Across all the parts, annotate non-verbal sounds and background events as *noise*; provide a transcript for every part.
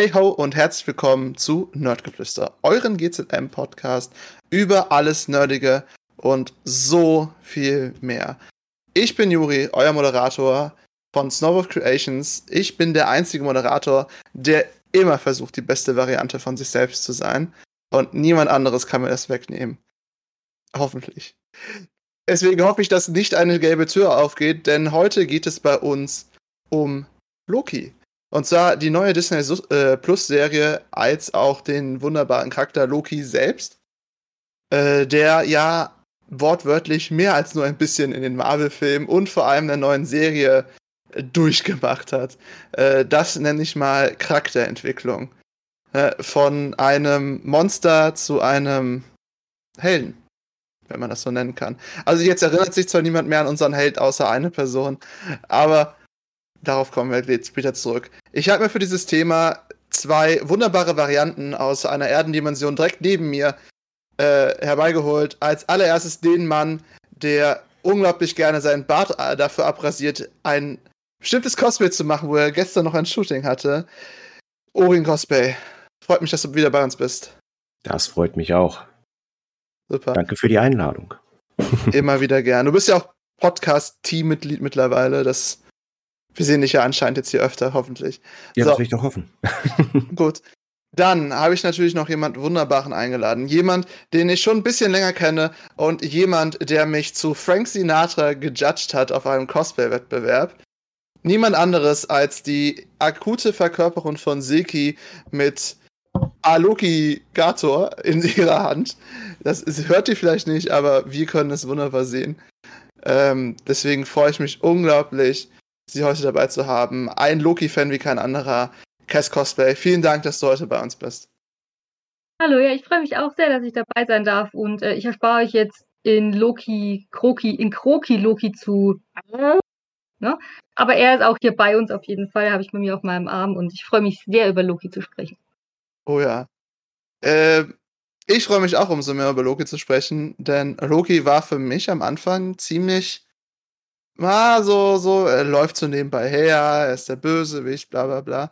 Hey ho und herzlich willkommen zu Nerdgeflüster, euren GZM-Podcast über alles Nerdige und so viel mehr. Ich bin Juri, euer Moderator von Snowboard Creations. Ich bin der einzige Moderator, der immer versucht, die beste Variante von sich selbst zu sein. Und niemand anderes kann mir das wegnehmen. Hoffentlich. Deswegen hoffe ich, dass nicht eine gelbe Tür aufgeht, denn heute geht es bei uns um Loki. Und zwar die neue Disney äh, Plus Serie als auch den wunderbaren Charakter Loki selbst, äh, der ja wortwörtlich mehr als nur ein bisschen in den Marvel-Filmen und vor allem der neuen Serie äh, durchgemacht hat. Äh, das nenne ich mal Charakterentwicklung. Äh, von einem Monster zu einem Helden wenn man das so nennen kann. Also jetzt erinnert sich zwar niemand mehr an unseren Held außer eine Person, aber darauf kommen wir jetzt später zurück. Ich habe mir für dieses Thema zwei wunderbare Varianten aus einer Erdendimension direkt neben mir äh, herbeigeholt. Als allererstes den Mann, der unglaublich gerne seinen Bart äh, dafür abrasiert, ein bestimmtes Cosplay zu machen, wo er gestern noch ein Shooting hatte. Orin Cosplay. Freut mich, dass du wieder bei uns bist. Das freut mich auch. Super. Danke für die Einladung. *laughs* *laughs* Immer wieder gern. Du bist ja auch Podcast-Team-Mitglied mittlerweile. Das wir sehen dich ja anscheinend jetzt hier öfter, hoffentlich. Ja, so. das will ich doch hoffen. *laughs* Gut. Dann habe ich natürlich noch jemand Wunderbaren eingeladen. Jemand, den ich schon ein bisschen länger kenne und jemand, der mich zu Frank Sinatra gejudged hat auf einem Cosplay-Wettbewerb. Niemand anderes als die akute Verkörperung von Silky mit Aloki Gator in *laughs* ihrer Hand. Das ist, hört ihr vielleicht nicht, aber wir können es wunderbar sehen. Ähm, deswegen freue ich mich unglaublich, Sie heute dabei zu haben. Ein Loki-Fan wie kein anderer. Cass Cosplay, vielen Dank, dass du heute bei uns bist. Hallo, ja, ich freue mich auch sehr, dass ich dabei sein darf und äh, ich erspare euch jetzt in Loki, Kroki, in Kroki Loki zu. Ne? Aber er ist auch hier bei uns auf jeden Fall, habe ich bei mir auf meinem Arm und ich freue mich sehr, über Loki zu sprechen. Oh ja. Äh, ich freue mich auch, umso mehr über Loki zu sprechen, denn Loki war für mich am Anfang ziemlich ah, so, so, er läuft so nebenbei her, er ist der Bösewicht, bla bla bla.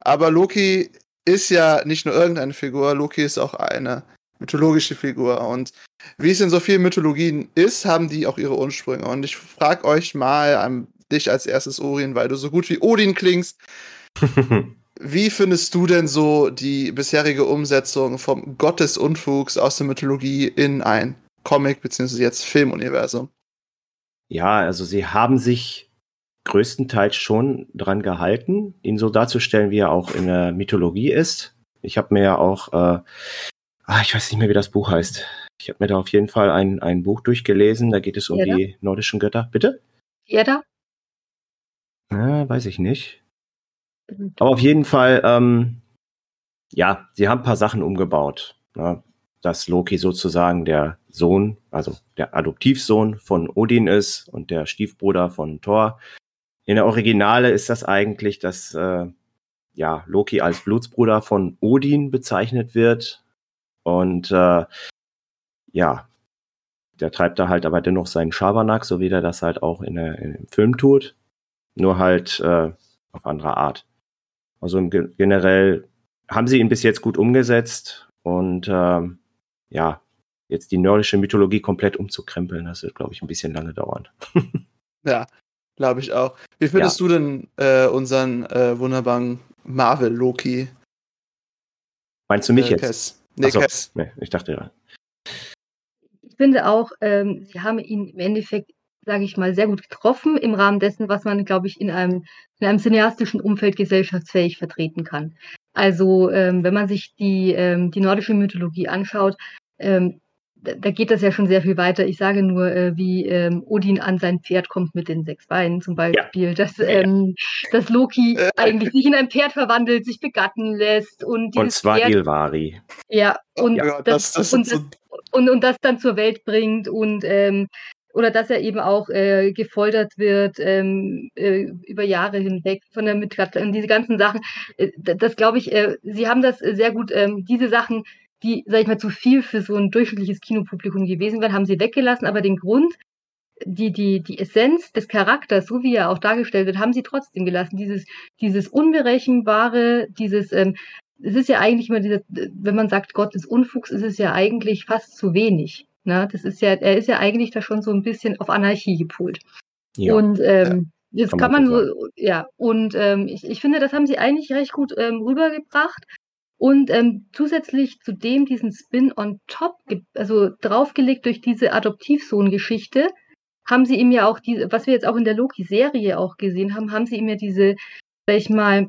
Aber Loki ist ja nicht nur irgendeine Figur, Loki ist auch eine mythologische Figur. Und wie es in so vielen Mythologien ist, haben die auch ihre Ursprünge. Und ich frage euch mal, um, dich als erstes, Orien, weil du so gut wie Odin klingst. *laughs* wie findest du denn so die bisherige Umsetzung vom Gott des Unfugs aus der Mythologie in ein Comic- bzw. jetzt Filmuniversum? Ja, also sie haben sich größtenteils schon dran gehalten, ihn so darzustellen, wie er auch in der Mythologie ist. Ich habe mir ja auch, äh, ah, ich weiß nicht mehr, wie das Buch heißt. Ich habe mir da auf jeden Fall ein, ein Buch durchgelesen. Da geht es um Jeder? die nordischen Götter. Bitte? Jeder? Ja, weiß ich nicht. Aber auf jeden Fall, ähm, ja, sie haben ein paar Sachen umgebaut. Ne? Dass Loki sozusagen der Sohn, also der Adoptivsohn von Odin ist und der Stiefbruder von Thor. In der Originale ist das eigentlich, dass äh, ja, Loki als Blutsbruder von Odin bezeichnet wird. Und äh, ja, der treibt da halt aber dennoch seinen Schabernack, so wie der das halt auch in, der, im Film tut. Nur halt äh, auf andere Art. Also generell haben sie ihn bis jetzt gut umgesetzt und äh, ja, jetzt die nordische Mythologie komplett umzukrempeln, das wird, glaube ich, ein bisschen lange dauern. *laughs* ja, glaube ich auch. Wie findest ja. du denn äh, unseren äh, wunderbaren Marvel-Loki? Meinst du mich äh, jetzt? Cass. Nee, so, Cass. Nee, ich dachte ja. Ich finde auch, ähm, sie haben ihn im Endeffekt, sage ich mal, sehr gut getroffen im Rahmen dessen, was man, glaube ich, in einem, in einem cineastischen Umfeld gesellschaftsfähig vertreten kann. Also, ähm, wenn man sich die, ähm, die nordische Mythologie anschaut, ähm, da geht das ja schon sehr viel weiter. Ich sage nur, äh, wie ähm, Odin an sein Pferd kommt mit den sechs Beinen zum Beispiel, ja. dass, ähm, dass Loki äh. eigentlich sich in ein Pferd verwandelt, sich begatten lässt und und zwar Pferd, Ilvari. Ja, und, ja, das, das, das und, so und, und, das dann zur Welt bringt und ähm, oder dass er eben auch äh, gefoltert wird ähm, äh, über Jahre hinweg von der Mitglied und diese ganzen Sachen. Äh, das glaube ich, äh, sie haben das sehr gut, ähm, diese Sachen die, sag ich mal, zu viel für so ein durchschnittliches Kinopublikum gewesen wären, haben sie weggelassen. Aber den Grund, die, die, die Essenz des Charakters, so wie er auch dargestellt wird, haben sie trotzdem gelassen. Dieses, dieses Unberechenbare, dieses, ähm, es ist ja eigentlich immer dieser, wenn man sagt, Gott ist Unfuchs, ist es ja eigentlich fast zu wenig. Ne? Das ist ja, er ist ja eigentlich da schon so ein bisschen auf Anarchie gepolt. Ja. Und ähm, ja, jetzt kann man, man so, ja, und ähm, ich, ich finde, das haben sie eigentlich recht gut ähm, rübergebracht. Und ähm, zusätzlich zu dem diesen Spin on top, also draufgelegt durch diese Adoptivsohn-Geschichte, haben sie ihm ja auch diese, was wir jetzt auch in der Loki-Serie auch gesehen haben, haben sie ihm ja diese, sag ich mal,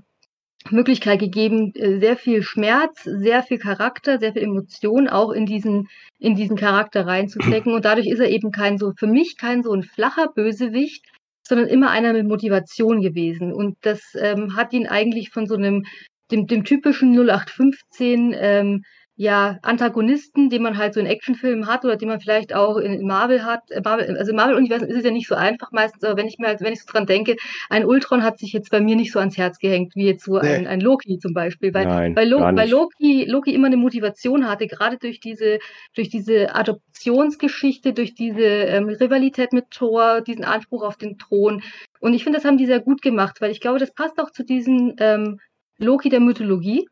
Möglichkeit gegeben, äh, sehr viel Schmerz, sehr viel Charakter, sehr viel Emotion auch in diesen, in diesen Charakter reinzustecken. Und dadurch ist er eben kein so, für mich kein so ein flacher Bösewicht, sondern immer einer mit Motivation gewesen. Und das ähm, hat ihn eigentlich von so einem, dem, dem typischen 0815 ähm, ja, Antagonisten, den man halt so in Actionfilmen hat oder den man vielleicht auch in Marvel hat. Marvel, also im Marvel-Universum ist es ja nicht so einfach meistens, aber wenn ich mir halt, wenn ich so dran denke, ein Ultron hat sich jetzt bei mir nicht so ans Herz gehängt, wie jetzt so nee. ein, ein Loki zum Beispiel. Weil, Nein, weil, Lo weil Loki, Loki immer eine Motivation hatte, gerade durch diese, durch diese Adoptionsgeschichte, durch diese ähm, Rivalität mit Thor, diesen Anspruch auf den Thron. Und ich finde, das haben die sehr gut gemacht, weil ich glaube, das passt auch zu diesem ähm, Loki der Mythologie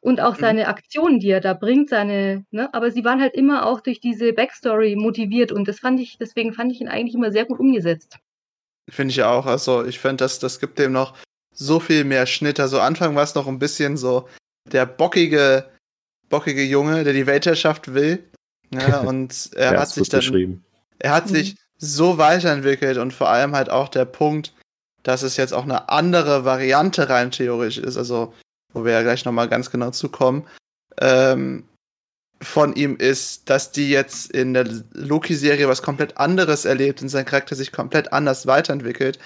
und auch mhm. seine Aktionen, die er da bringt, seine, ne, aber sie waren halt immer auch durch diese Backstory motiviert und das fand ich, deswegen fand ich ihn eigentlich immer sehr gut umgesetzt. Finde ich auch, also ich finde, das, das gibt dem noch so viel mehr Schnitt. Also Anfang war es noch ein bisschen so der bockige, bockige Junge, der die Weltherrschaft will. Ja, *laughs* und er ja, hat sich dann, er hat mhm. sich so weiterentwickelt und vor allem halt auch der Punkt, dass es jetzt auch eine andere Variante rein theoretisch ist. Also wo wir ja gleich nochmal ganz genau zukommen, ähm, von ihm ist, dass die jetzt in der Loki-Serie was komplett anderes erlebt und sein Charakter sich komplett anders weiterentwickelt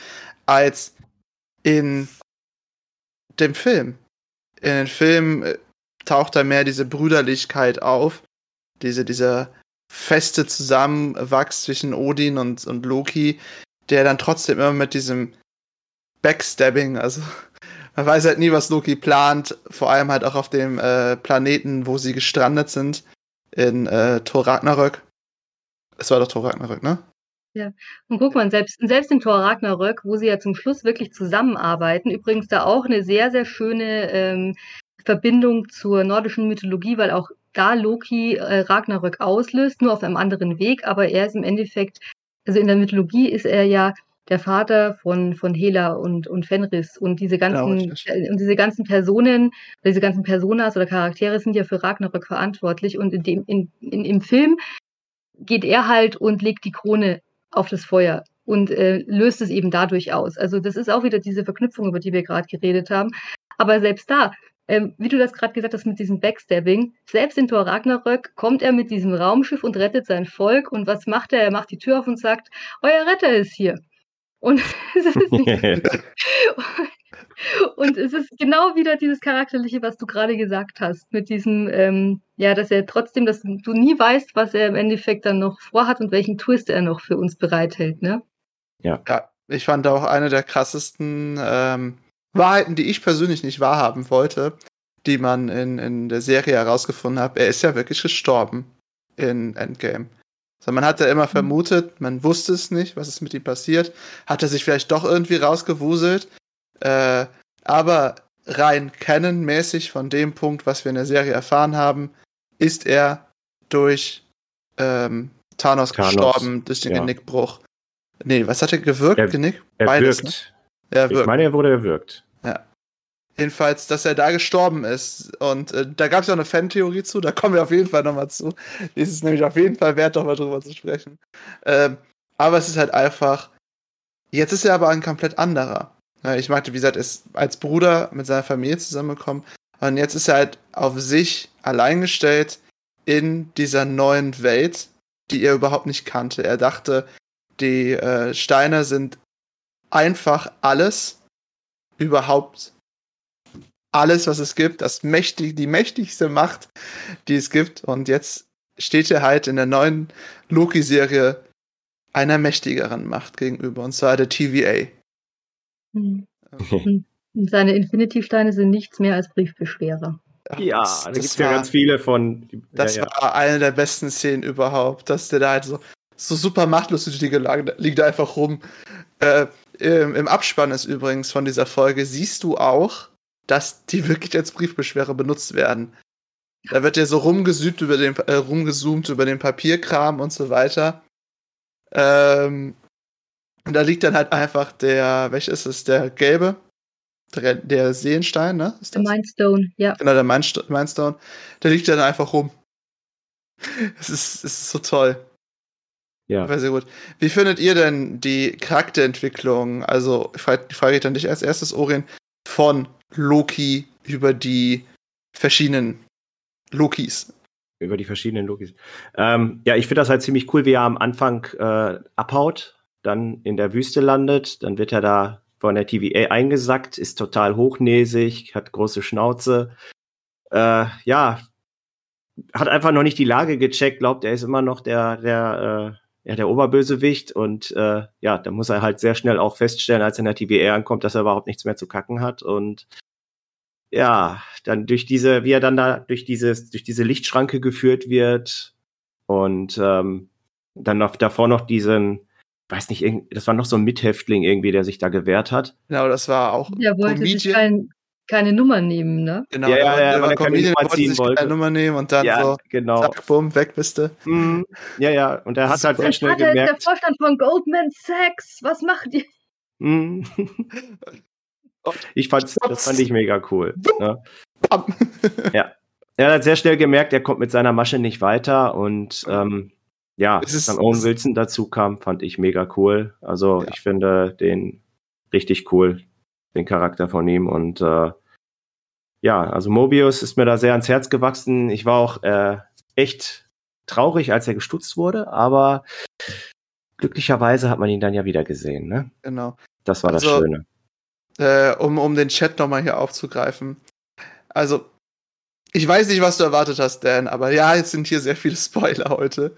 als in dem Film. In den Film äh, taucht da mehr diese Brüderlichkeit auf, diese, dieser feste Zusammenwachs zwischen Odin und, und Loki, der dann trotzdem immer mit diesem Backstabbing, also *laughs* man weiß halt nie, was Loki plant, vor allem halt auch auf dem äh, Planeten, wo sie gestrandet sind, in äh, Thor Ragnarök. Es war doch Thor Ragnarök, ne? Ja, und guck mal, selbst, selbst in Thor Ragnarök, wo sie ja zum Schluss wirklich zusammenarbeiten, übrigens da auch eine sehr, sehr schöne ähm, Verbindung zur nordischen Mythologie, weil auch da Loki äh, Ragnarök auslöst, nur auf einem anderen Weg, aber er ist im Endeffekt, also in der Mythologie ist er ja der Vater von, von Hela und, und Fenris und diese genau, ganzen, und diese ganzen Personen, diese ganzen Personas oder Charaktere sind ja für Ragnarök verantwortlich und in dem, in, in, im Film geht er halt und legt die Krone auf das Feuer und äh, löst es eben dadurch aus. Also das ist auch wieder diese Verknüpfung, über die wir gerade geredet haben. Aber selbst da, ähm, wie du das gerade gesagt hast mit diesem Backstabbing, selbst in Thor Ragnarök kommt er mit diesem Raumschiff und rettet sein Volk. Und was macht er? Er macht die Tür auf und sagt, euer Retter ist hier. Und *laughs* es ist, *laughs* und es ist genau wieder dieses Charakterliche, was du gerade gesagt hast, mit diesem, ähm, ja, dass er trotzdem, dass du nie weißt, was er im Endeffekt dann noch vorhat und welchen Twist er noch für uns bereithält, ne? Ja. Ja, ich fand auch eine der krassesten ähm, Wahrheiten, die ich persönlich nicht wahrhaben wollte, die man in, in der Serie herausgefunden hat. Er ist ja wirklich gestorben in Endgame. So, man hat ja immer mhm. vermutet, man wusste es nicht, was ist mit ihm passiert. Hat er sich vielleicht doch irgendwie rausgewuselt. Äh, aber rein canonmäßig von dem Punkt, was wir in der Serie erfahren haben, ist er durch ähm, Thanos, Thanos, gestorben, durch den ja. Genickbruch. Nee, was hat er gewirkt? Er, Genick? Er Beides, wirkt. Ne? Er wirkt. Ich meine, er wurde erwürgt. Jedenfalls, dass er da gestorben ist. Und äh, da gab es ja auch eine Fan-Theorie zu, da kommen wir auf jeden Fall nochmal zu. Die ist es nämlich auf jeden Fall wert, nochmal drüber zu sprechen. Ähm, aber es ist halt einfach. Jetzt ist er aber ein komplett anderer. Ich meinte, wie gesagt, er ist als Bruder mit seiner Familie zusammengekommen. Und jetzt ist er halt auf sich allein gestellt in dieser neuen Welt, die er überhaupt nicht kannte. Er dachte, die äh, Steine sind einfach alles überhaupt alles, was es gibt, das mächtig, die mächtigste Macht, die es gibt. Und jetzt steht er halt in der neuen Loki-Serie einer mächtigeren Macht gegenüber, und zwar der TVA. Hm. Und seine Infinity-Steine sind nichts mehr als Briefbeschwerer. Ja, da gibt es ja ganz viele von. Das ja, ja. war eine der besten Szenen überhaupt, dass der da halt so, so super machtlos durch die Gelage, liegt da einfach rum. Äh, Im Abspann ist übrigens von dieser Folge, siehst du auch, dass die wirklich als Briefbeschwerer benutzt werden. Da wird ja so rumgesübt über den, äh, rumgezoomt über den Papierkram und so weiter. Ähm, und da liegt dann halt einfach der, welcher ist es, der gelbe? Der, der Seelenstein, ne? Ist der Mindstone, ja. Genau, der Mindstone. Der liegt dann einfach rum. *laughs* Es ist, es ist so toll. Ja. War sehr gut. Wie findet ihr denn die Charakterentwicklung? Also, ich frage, frage ich dann dich als erstes, Orien, von Loki über die verschiedenen Lokis. Über die verschiedenen Lokis. Ähm, ja, ich finde das halt ziemlich cool, wie er am Anfang äh, abhaut, dann in der Wüste landet, dann wird er da von der TVA eingesackt, ist total hochnäsig, hat große Schnauze. Äh, ja, hat einfach noch nicht die Lage gecheckt, glaubt, er ist immer noch der, der, äh, ja, der Oberbösewicht und äh, ja, da muss er halt sehr schnell auch feststellen, als er in der TVA ankommt, dass er überhaupt nichts mehr zu kacken hat und ja, dann durch diese, wie er dann da durch dieses, durch diese Lichtschranke geführt wird und ähm, dann noch davor noch diesen, weiß nicht, das war noch so ein Mithäftling irgendwie, der sich da gewehrt hat. Genau, das war auch. Der wollte Comedian. sich kein, keine Nummer nehmen, ne? Genau, ja, ja, ja, der war Comedian, wollte sich wollte. keine Nummer nehmen und dann ja, so, genau. zack, bumm, weg bist du. Mm, ja, ja, und er hat halt sehr schnell gemerkt. Der Vorstand von Goldman Sachs, was macht ihr? Mm. Ich fand, das fand ich mega cool. Ne? *laughs* ja. Er hat sehr schnell gemerkt, er kommt mit seiner Masche nicht weiter und ähm, ja, als dann Owen Wilson dazu kam, fand ich mega cool. Also ja. ich finde den richtig cool, den Charakter von ihm und äh, ja, also Mobius ist mir da sehr ans Herz gewachsen. Ich war auch äh, echt traurig, als er gestutzt wurde, aber glücklicherweise hat man ihn dann ja wieder gesehen. Ne? Genau. Das war also, das Schöne äh, um, um den Chat nochmal hier aufzugreifen. Also, ich weiß nicht, was du erwartet hast, Dan, aber ja, jetzt sind hier sehr viele Spoiler heute.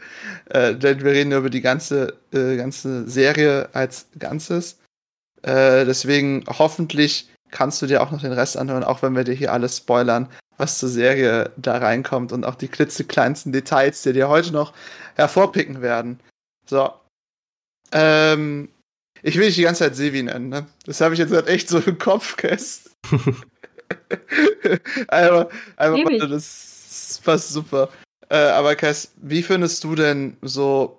Äh, denn wir reden über die ganze, äh, ganze Serie als Ganzes. Äh, deswegen hoffentlich kannst du dir auch noch den Rest anhören, auch wenn wir dir hier alles spoilern, was zur Serie da reinkommt und auch die klitzekleinsten Details, die dir heute noch hervorpicken werden. So. Ähm, ich will dich die ganze Zeit Sevi nennen, ne? Das habe ich jetzt halt echt so im Kopf, Kess. einfach, einfach mal, das passt super. Äh, aber Kess, wie findest du denn so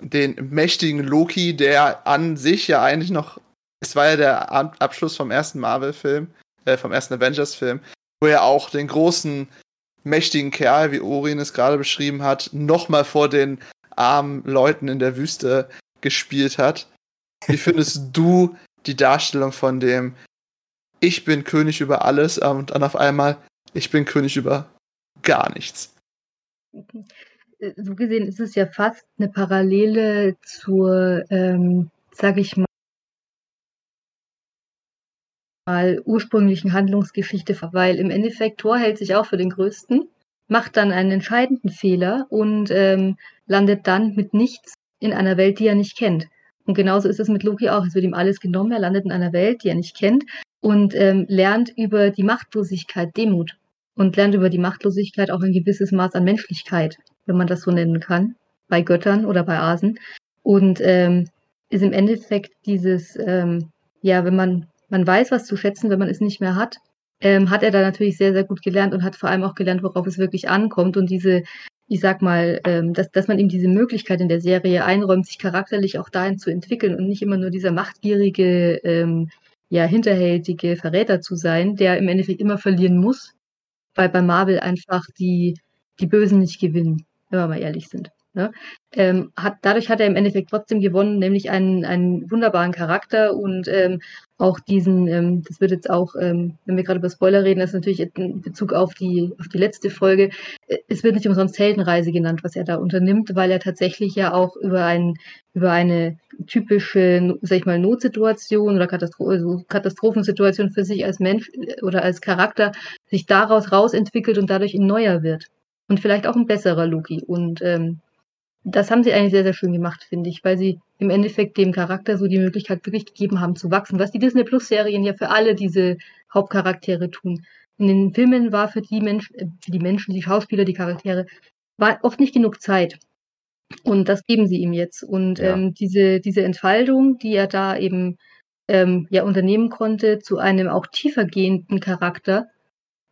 den mächtigen Loki, der an sich ja eigentlich noch, es war ja der Abschluss vom ersten Marvel-Film, äh, vom ersten Avengers-Film, wo er auch den großen, mächtigen Kerl, wie Orin es gerade beschrieben hat, nochmal vor den armen Leuten in der Wüste gespielt hat. Wie findest *laughs* du die Darstellung von dem Ich bin König über alles und dann auf einmal Ich bin König über gar nichts? So gesehen ist es ja fast eine Parallele zur, ähm, sag ich mal, ursprünglichen Handlungsgeschichte, weil im Endeffekt Thor hält sich auch für den Größten, macht dann einen entscheidenden Fehler und ähm, landet dann mit nichts in einer Welt, die er nicht kennt. Und genauso ist es mit Loki auch. Es wird ihm alles genommen. Er landet in einer Welt, die er nicht kennt und ähm, lernt über die Machtlosigkeit Demut und lernt über die Machtlosigkeit auch ein gewisses Maß an Menschlichkeit, wenn man das so nennen kann, bei Göttern oder bei Asen. Und ähm, ist im Endeffekt dieses, ähm, ja, wenn man, man weiß, was zu schätzen, wenn man es nicht mehr hat, ähm, hat er da natürlich sehr, sehr gut gelernt und hat vor allem auch gelernt, worauf es wirklich ankommt und diese ich sag mal, ähm, dass, dass man ihm diese Möglichkeit in der Serie einräumt, sich charakterlich auch dahin zu entwickeln und nicht immer nur dieser machtgierige, ähm, ja, hinterhältige Verräter zu sein, der im Endeffekt immer verlieren muss, weil bei Marvel einfach die, die Bösen nicht gewinnen, wenn wir mal ehrlich sind. Ne? Ähm, hat, dadurch hat er im Endeffekt trotzdem gewonnen, nämlich einen, einen wunderbaren Charakter und ähm, auch diesen, ähm, das wird jetzt auch, ähm, wenn wir gerade über Spoiler reden, das ist natürlich in Bezug auf die, auf die letzte Folge, äh, es wird nicht umsonst Heldenreise genannt, was er da unternimmt, weil er tatsächlich ja auch über, ein, über eine typische, sag ich mal, Notsituation oder Katastro also Katastrophensituation für sich als Mensch äh, oder als Charakter sich daraus rausentwickelt und dadurch ein neuer wird. Und vielleicht auch ein besserer Loki. Und ähm, das haben sie eigentlich sehr, sehr schön gemacht, finde ich, weil sie im Endeffekt dem Charakter so die Möglichkeit wirklich gegeben haben zu wachsen, was die Disney Plus Serien ja für alle diese Hauptcharaktere tun. In den Filmen war für die Menschen, äh, für die Menschen, die Schauspieler, die Charaktere, war oft nicht genug Zeit. Und das geben sie ihm jetzt. Und ja. ähm, diese, diese Entfaltung, die er da eben ähm, ja unternehmen konnte, zu einem auch tiefer gehenden Charakter,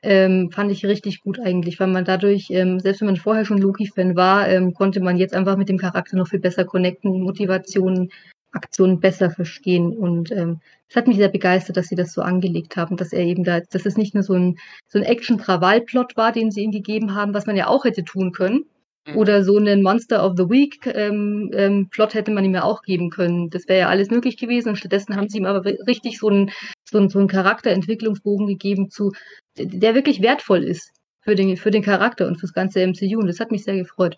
ähm, fand ich richtig gut eigentlich, weil man dadurch, ähm, selbst wenn man vorher schon Loki-Fan war, ähm, konnte man jetzt einfach mit dem Charakter noch viel besser connecten, Motivationen, Aktionen besser verstehen. Und ähm, es hat mich sehr begeistert, dass sie das so angelegt haben, dass er eben da, dass es nicht nur so ein, so ein Action-Krawall-Plot war, den sie ihm gegeben haben, was man ja auch hätte tun können. Mhm. Oder so einen Monster of the Week ähm, ähm, Plot hätte man ihm ja auch geben können. Das wäre ja alles möglich gewesen. Und stattdessen haben sie ihm aber richtig so einen, so einen, so einen Charakterentwicklungsbogen gegeben, zu, der wirklich wertvoll ist für den, für den Charakter und fürs ganze MCU. Und das hat mich sehr gefreut.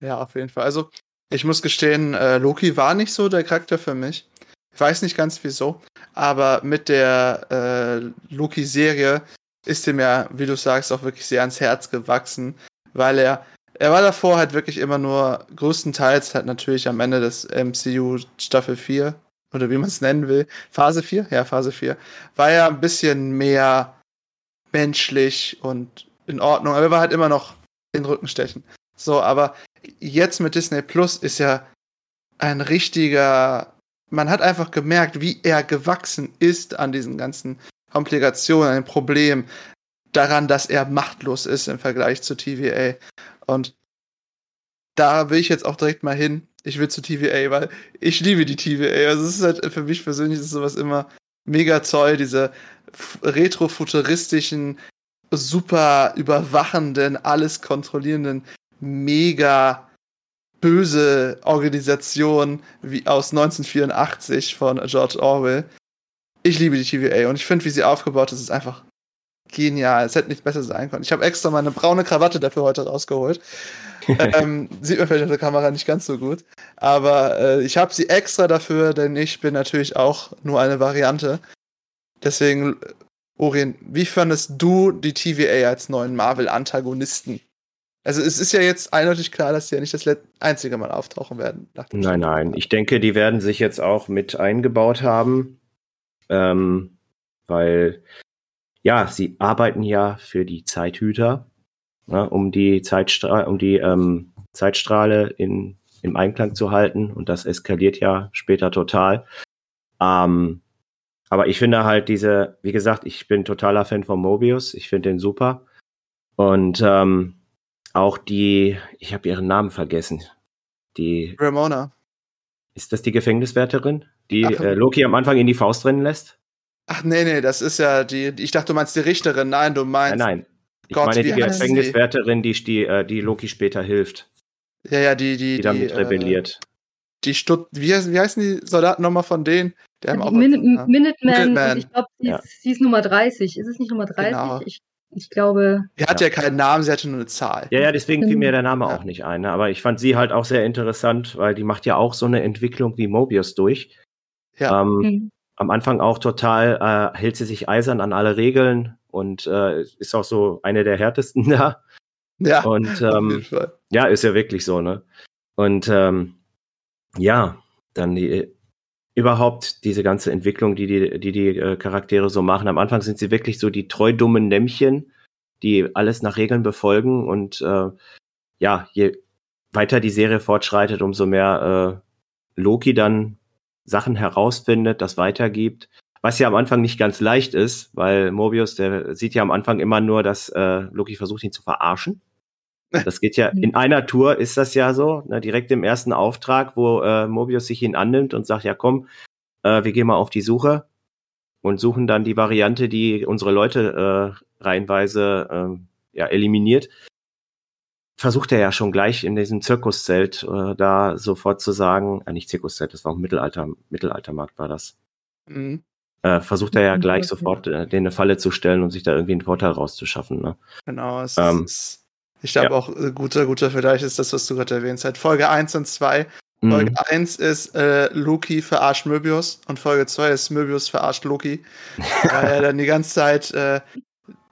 Ja, auf jeden Fall. Also, ich muss gestehen, äh, Loki war nicht so der Charakter für mich. Ich weiß nicht ganz wieso, aber mit der äh, Loki-Serie ist ihm ja, wie du sagst, auch wirklich sehr ans Herz gewachsen, weil er er war davor halt wirklich immer nur größtenteils halt natürlich am Ende des MCU Staffel 4 oder wie man es nennen will, Phase 4, ja, Phase 4, war er ein bisschen mehr menschlich und in Ordnung, aber er war halt immer noch den Rücken stechen. So, aber jetzt mit Disney Plus ist ja ein richtiger, man hat einfach gemerkt, wie er gewachsen ist an diesen ganzen Komplikationen, an den Problemen, daran, dass er machtlos ist im Vergleich zu TVA. Und da will ich jetzt auch direkt mal hin. Ich will zu TVA, weil ich liebe die TVA. Also es ist halt für mich persönlich ist sowas immer mega toll, diese retrofuturistischen, super überwachenden, alles kontrollierenden, mega böse Organisation wie aus 1984 von George Orwell. Ich liebe die TVA und ich finde, wie sie aufgebaut ist, ist einfach genial. Es hätte nicht besser sein können. Ich habe extra meine braune Krawatte dafür heute rausgeholt. *laughs* ähm, sieht man vielleicht auf der Kamera nicht ganz so gut. Aber äh, ich habe sie extra dafür, denn ich bin natürlich auch nur eine Variante. Deswegen, Orien, wie fandest du die TVA als neuen Marvel-Antagonisten? Also es ist ja jetzt eindeutig klar, dass sie ja nicht das einzige Mal auftauchen werden. Nein, nein. Ich denke, die werden sich jetzt auch mit eingebaut haben. Ähm, weil ja, sie arbeiten ja für die Zeithüter, ne, um die, Zeitstra um die ähm, Zeitstrahle in, im Einklang zu halten. Und das eskaliert ja später total. Ähm, aber ich finde halt diese, wie gesagt, ich bin totaler Fan von Mobius. Ich finde den super. Und ähm, auch die, ich habe ihren Namen vergessen. Die Ramona. Ist das die Gefängniswärterin, die Ach, äh, Loki am Anfang in die Faust rennen lässt? Ach nee, nee, das ist ja die. Ich dachte, du meinst die Richterin. Nein, du meinst. Nein, nein. Ich Gott, meine die Gefängniswärterin, die, die, äh, die Loki später hilft. Ja, ja, die, die. Die damit die, rebelliert. Äh, die Stutt. Wie, wie heißen die Soldaten nochmal von denen? Die haben auch Min was, Minuteman. Minuteman. ich glaube, sie, ja. sie, ist Nummer 30. Ist es nicht Nummer 30? Genau. Ich, ich glaube. Sie hatte ja. ja keinen Namen, sie hatte nur eine Zahl. Ja, ja, deswegen fiel mir der Name ja. auch nicht ein. Ne? Aber ich fand sie halt auch sehr interessant, weil die macht ja auch so eine Entwicklung wie Mobius durch. Ja. Ähm, mhm am Anfang auch total, äh, hält sie sich eisern an alle Regeln und äh, ist auch so eine der härtesten *laughs* da. Ja, und ähm, ja, ist ja wirklich so, ne? Und ähm, ja, dann die, überhaupt diese ganze Entwicklung, die die, die, die äh, Charaktere so machen. Am Anfang sind sie wirklich so die treu dummen Nämchen, die alles nach Regeln befolgen und äh, ja, je weiter die Serie fortschreitet, umso mehr äh, Loki dann Sachen herausfindet, das weitergibt. Was ja am Anfang nicht ganz leicht ist, weil Mobius, der sieht ja am Anfang immer nur, dass äh, Loki versucht, ihn zu verarschen. *laughs* Das geht ja, in einer Tour ist das ja so, ne, direkt im ersten Auftrag, wo äh, Mobius sich ihn annimmt und sagt, ja komm, äh, wir gehen mal auf die Suche und suchen dann die Variante, die unsere Leute äh, reihenweise äh, ja, eliminiert versucht er ja schon gleich in diesem Zirkuszelt äh, da sofort zu sagen, äh, nicht Zirkuszelt, das war auch Mittelalter, Mittelaltermarkt war das. Mhm. Äh, versucht er ja gleich sofort äh, den eine Falle zu stellen und sich da irgendwie einen Vorteil rauszuschaffen. Ne? Genau, es ähm, ist, ich glaube ja. auch äh, guter, guter Vergleich ist das, was du gerade erwähnt hast. Folge 1 und 2. Mhm. Folge 1 ist äh, Loki verarscht Möbius und Folge 2 ist Möbius verarscht Loki. *laughs* weil er dann die ganze Zeit äh,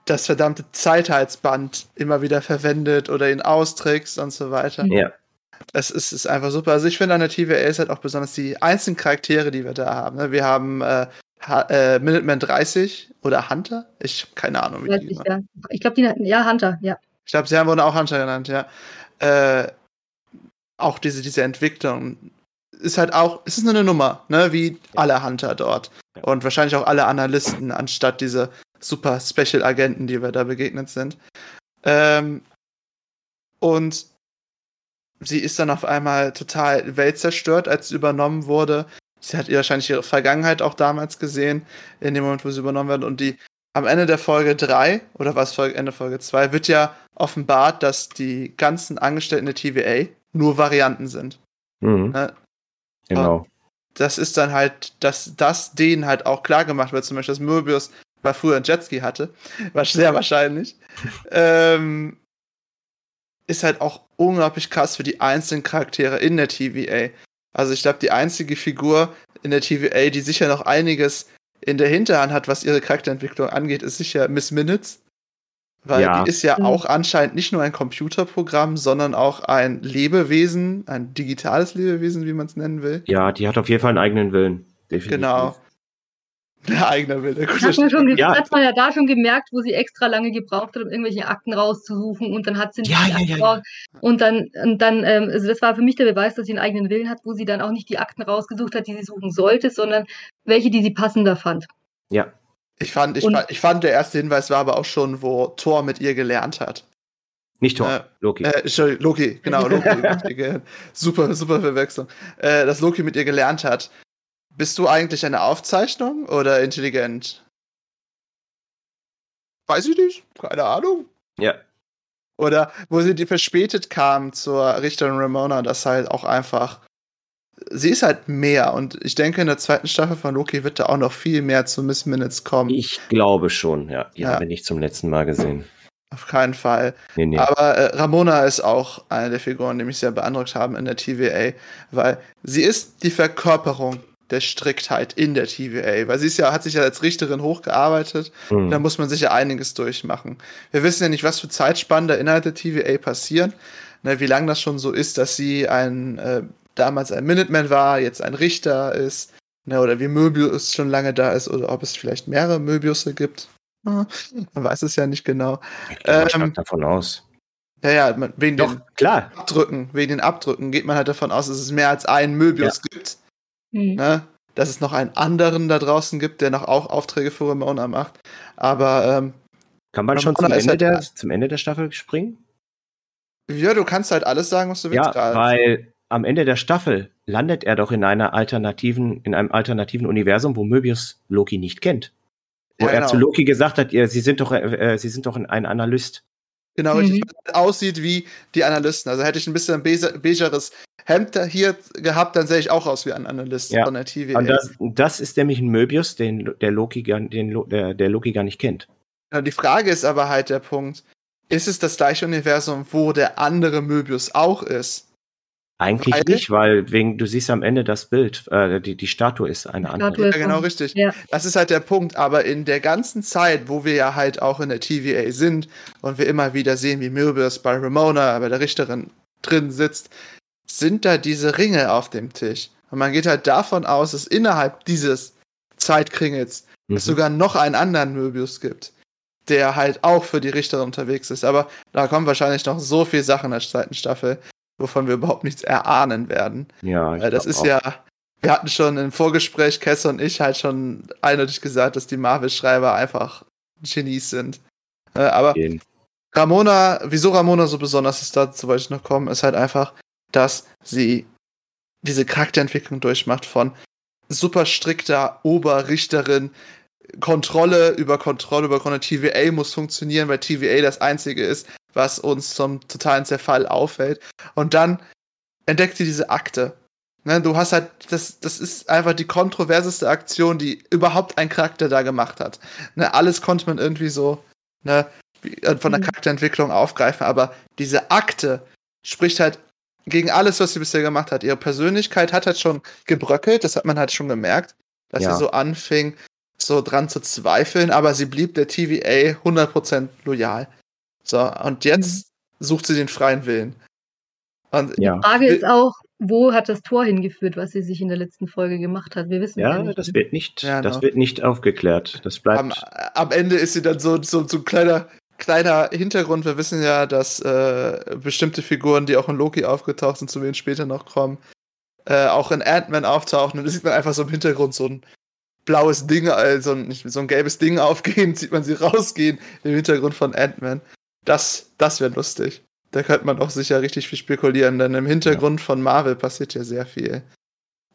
das verdammte Zeitheitsband immer wieder verwendet oder ihn austrickst und so weiter. Ja. Es ist, ist einfach super. Also ich finde an der TVA ist halt auch besonders die einzelnen Charaktere, die wir da haben. Ne? Wir haben äh, äh, Minuteman 30 oder Hunter. Ich habe keine Ahnung, wie ja, die ja. Ich glaube, die ja, Hunter, ja. Ich glaube, sie haben wurden auch Hunter genannt, ja. Äh, auch diese, diese Entwicklung ist halt auch, es ist nur eine Nummer, ne, wie alle Hunter dort. Ja. Und wahrscheinlich auch alle Analysten, anstatt diese super Special-Agenten, die wir da begegnet sind. Ähm, und sie ist dann auf einmal total weltzerstört, als sie übernommen wurde. Sie hat wahrscheinlich ihre Vergangenheit auch damals gesehen, in dem Moment, wo sie übernommen wird. Und die am Ende der Folge 3, oder was Ende Folge 2, wird ja offenbart, dass die ganzen Angestellten der TVA nur Varianten sind. Mhm. Ne? Genau. Und das ist dann halt, dass das denen halt auch klar gemacht wird, zum Beispiel, dass Möbius weil früher ein Jetski hatte, war sehr wahrscheinlich. ähm, ist halt auch unglaublich krass für die einzelnen Charaktere in der TVA. Also ich glaube, die einzige Figur in der TVA, die sicher noch einiges in der Hinterhand hat, was ihre Charakterentwicklung angeht, ist sicher Miss Minutes. Weil ja. die ist ja auch anscheinend nicht nur ein Computerprogramm, sondern auch ein Lebewesen, ein digitales Lebewesen, wie man es nennen will. Ja, die hat auf jeden Fall einen eigenen Willen. Definitiv. Genau. Der eigene Wille. Gut, hat, man schon, ja. hat man ja da schon gemerkt, wo sie extra lange gebraucht hat, um irgendwelche Akten rauszusuchen und dann hat sie ja, ja, ja, ja, und dann, und dann ähm, also das war für mich der Beweis, dass sie einen eigenen Willen hat, wo sie dann auch nicht die Akten rausgesucht hat, die sie suchen sollte, sondern welche, die sie passender fand. Ja. Ich fand, ich, fand, ich fand, der erste Hinweis war aber auch schon, wo Thor mit ihr gelernt hat. Nicht Thor, äh, Loki. Äh, Loki, genau, Loki. *laughs* super, super Verwechslung. Äh, dass Loki mit ihr gelernt hat. Bist du eigentlich eine Aufzeichnung oder intelligent? Weiß ich nicht. Keine Ahnung. Ja. Oder wo sie die verspätet kam zur Richterin Ramona, das halt auch einfach. Sie ist halt mehr und ich denke, in der zweiten Staffel von Loki wird da auch noch viel mehr zu Miss Minutes kommen. Ich glaube schon, ja. Die ja. haben wir nicht zum letzten Mal gesehen. Auf keinen Fall. Nee, nee. Aber äh, Ramona ist auch eine der Figuren, die mich sehr beeindruckt haben in der TVA, weil sie ist die Verkörperung der Striktheit in der TVA, weil sie ist ja, hat sich ja als Richterin hochgearbeitet, mhm. da muss man sich ja einiges durchmachen. Wir wissen ja nicht, was für Zeitspannen da innerhalb der TVA passieren, ne, wie lange das schon so ist, dass sie ein, äh, damals ein Minuteman war, jetzt ein Richter ist, ne, oder wie Möbius schon lange da ist, oder ob es vielleicht mehrere Möbiusse gibt. *laughs* Man weiß es ja nicht genau. Ich gehe ähm, davon aus. Ja, ja, wegen Doch, den klar. Abdrücken, wegen den Abdrücken geht man halt davon aus, dass es mehr als einen Möbius ja. gibt. Mhm. Ne? Dass es noch einen anderen da draußen gibt, der noch auch Aufträge für Ramona macht. Aber ähm, kann man schon zum Ende, halt, der, zum Ende der Staffel springen? Ja, du kannst halt alles sagen, was du willst. Ja, grad. weil am Ende der Staffel landet er doch in einer alternativen, in einem alternativen Universum, wo Möbius Loki nicht kennt. Wo ja, genau. er zu Loki gesagt hat, ja, sie sind doch, äh, sie sind doch ein Analyst. Genau, mhm. richtig. Aussieht wie die Analysten. Also hätte ich ein bisschen begeres Hemd hier gehabt, dann sähe ich auch aus wie ein Analyst ja. von der TVA. Und das, das, ist nämlich ein Möbius, den der Loki, gar, den, der, der Loki gar nicht kennt. Ja, die Frage ist aber halt der Punkt, ist es das gleiche Universum, wo der andere Möbius auch ist? Eigentlich weil, nicht, weil wegen, du siehst am Ende das Bild, äh, die, die Statue ist eine die andere. Ja, genau, richtig. Ja. Das ist halt der Punkt. Aber in der ganzen Zeit, wo wir ja halt auch in der TVA sind und wir immer wieder sehen, wie Möbius bei Ramona, bei der Richterin drin sitzt, sind da diese Ringe auf dem Tisch. Und man geht halt davon aus, dass innerhalb dieses Zeitkringels mhm. es sogar noch einen anderen Möbius gibt, der halt auch für die Richter unterwegs ist. Aber da kommen wahrscheinlich noch so viele Sachen in der zweiten Staffel, wovon wir überhaupt nichts erahnen werden. Ja, Weil das ist auch. ja, wir hatten schon im Vorgespräch, Kess und ich, halt schon eindeutig gesagt, dass die Marvel-Schreiber einfach Genies sind. Äh, aber Ramona, wieso Ramona so besonders ist, dazu wollte ich noch kommen, ist halt einfach, dass sie diese Charakterentwicklung durchmacht von super strikter Oberrichterin, Kontrolle über Kontrolle über Kontrolle. TVA muss funktionieren, weil TVA das einzige ist, was uns zum totalen Zerfall auffällt. Und dann entdeckt sie diese Akte. Ne, du hast halt, das, das ist einfach die kontroverseste Aktion, die überhaupt ein Charakter da gemacht hat. Ne, alles konnte man irgendwie so ne, von der mhm. Charakterentwicklung aufgreifen, aber diese Akte spricht halt gegen alles, was sie bisher gemacht hat. Ihre Persönlichkeit hat halt schon gebröckelt, das hat man halt schon gemerkt, dass ja. sie so anfing, so dran zu zweifeln, aber sie blieb der TVA 100% loyal. So, und jetzt mhm. sucht sie den freien Willen. Und ja. Die Frage ist auch, wo hat das Tor hingeführt, was sie sich in der letzten Folge gemacht hat? Wir wissen ja, ja nicht. das wird nicht, ja, das no. wird nicht aufgeklärt. Das bleibt. Am, am, Ende ist sie dann so, so, so ein kleiner kleiner Hintergrund, wir wissen ja, dass äh, bestimmte Figuren, die auch in Loki aufgetaucht sind, zu denen später noch kommen, äh, auch in Ant-Man auftauchen und da sieht man einfach so im Hintergrund so ein blaues Ding, also nicht so ein gelbes Ding aufgehen, *laughs* sieht man sie rausgehen im Hintergrund von Ant-Man. Das, das wäre lustig. Da könnte man auch sicher richtig viel spekulieren, denn im Hintergrund ja. von Marvel passiert ja sehr viel.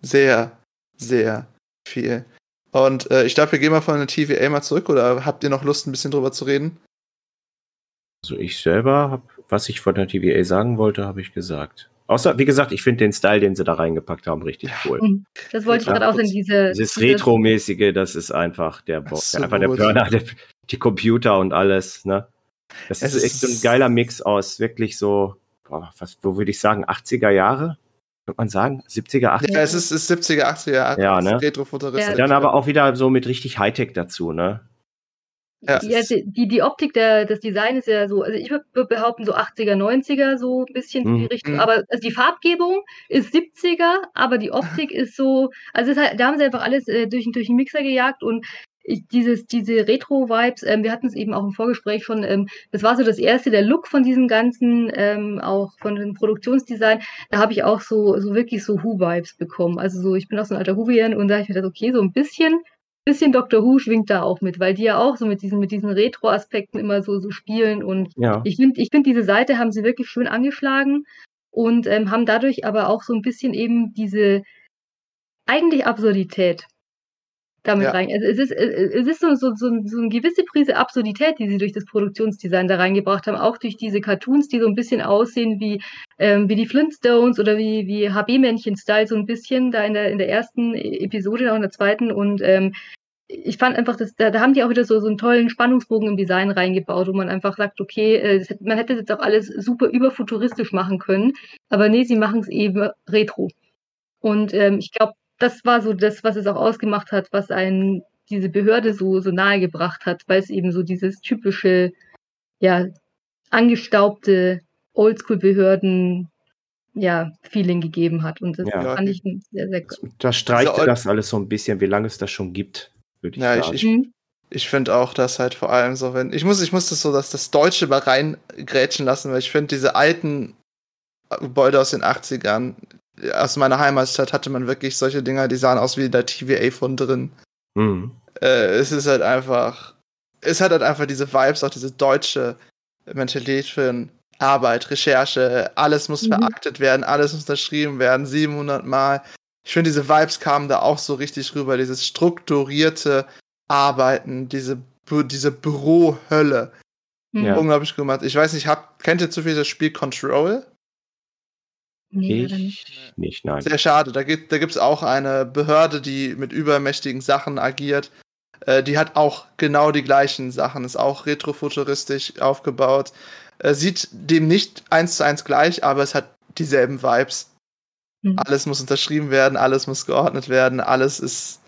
Sehr, sehr viel. Und äh, ich glaube, wir gehen mal von der TVA mal zurück, oder habt ihr noch Lust, ein bisschen drüber zu reden? Also ich selber habe, was ich von der TVA sagen wollte, habe ich gesagt. Außer, wie gesagt, ich finde den Style, den sie da reingepackt haben, richtig cool. Mhm. Das wollte ich gerade auch in diese. Dieses Retro-mäßige, das ist einfach der, so einfach der Burner, der, die Computer und alles, ne? Das es ist echt so ein geiler Mix aus wirklich so, boah, was, wo würde ich sagen, 80er Jahre? Könnte man sagen? 70er, 80er? Ja, es ist, ist 70er, 80er Jahre. Ja, ne? Retro-Futuristisch. Ja. Dann aber auch wieder so mit richtig Hightech dazu, ne? Ja, ja die, die Optik der, des Designs ist ja so, also ich würde behaupten so 80er, 90er so ein bisschen mhm. die Richtung, mhm. aber also die Farbgebung ist 70er, aber die Optik *laughs* ist so, also halt, da haben sie einfach alles äh, durch, durch den Mixer gejagt und ich, dieses, diese Retro-Vibes, ähm, wir hatten es eben auch im Vorgespräch schon, ähm, das war so das erste, der Look von diesem ganzen, ähm, auch von dem Produktionsdesign, da habe ich auch so, so wirklich so Who-Vibes bekommen. Also so, ich bin auch so ein alter Whovian und da habe ich mir gedacht, okay, so ein bisschen bisschen Doctor Who schwingt da auch mit, weil die ja auch so mit diesen, mit diesen Retro-Aspekten immer so, so spielen. Und ja. ich finde, ich find, diese Seite haben sie wirklich schön angeschlagen und ähm, haben dadurch aber auch so ein bisschen eben diese eigentlich Absurdität damit ja. rein. Also es ist, es ist so, so, so, so eine gewisse Prise Absurdität, die sie durch das Produktionsdesign da reingebracht haben, auch durch diese Cartoons, die so ein bisschen aussehen wie, ähm, wie die Flintstones oder wie, wie HB-Männchen-Style, so ein bisschen da in der, in der ersten Episode, auch in der zweiten. Und ähm, ich fand einfach, dass, da, da haben die auch wieder so, so einen tollen Spannungsbogen im Design reingebaut, wo man einfach sagt, okay, äh, man hätte jetzt auch alles super überfuturistisch machen können, aber nee, sie machen es eben retro. Und ähm, ich glaube, das war so das, was es auch ausgemacht hat, was einen diese Behörde so, so nahe gebracht hat, weil es eben so dieses typische, ja, angestaubte Oldschool-Behörden ja, Feeling gegeben hat. Und das ja. fand ich sehr, sehr gut. Da streicht also, das alles so ein bisschen, wie lange es das schon gibt würde ich ja, sagen. Ich, ich, mhm. ich finde auch, dass halt vor allem so, wenn. Ich muss, ich muss das so, dass das Deutsche mal reingrätschen lassen, weil ich finde, diese alten Gebäude aus den 80ern, aus meiner Heimatstadt hatte man wirklich solche Dinger, die sahen aus wie der TVA von drin. Mhm. Äh, es ist halt einfach. Es hat halt einfach diese Vibes, auch diese deutsche Mentalität für Arbeit, Recherche, alles muss mhm. veraktet werden, alles muss unterschrieben werden, 700 Mal ich finde, diese Vibes kamen da auch so richtig rüber, dieses strukturierte Arbeiten, diese, diese Bürohölle. Ja. Unglaublich gemacht. Ich weiß nicht, hab, kennt ihr zufällig das Spiel Control? Nee, ich nicht. nein. Sehr schade. Da gibt es da auch eine Behörde, die mit übermächtigen Sachen agiert. Äh, die hat auch genau die gleichen Sachen, ist auch retrofuturistisch aufgebaut. Äh, sieht dem nicht eins zu eins gleich, aber es hat dieselben Vibes. Mhm. Alles muss unterschrieben werden, alles muss geordnet werden, alles ist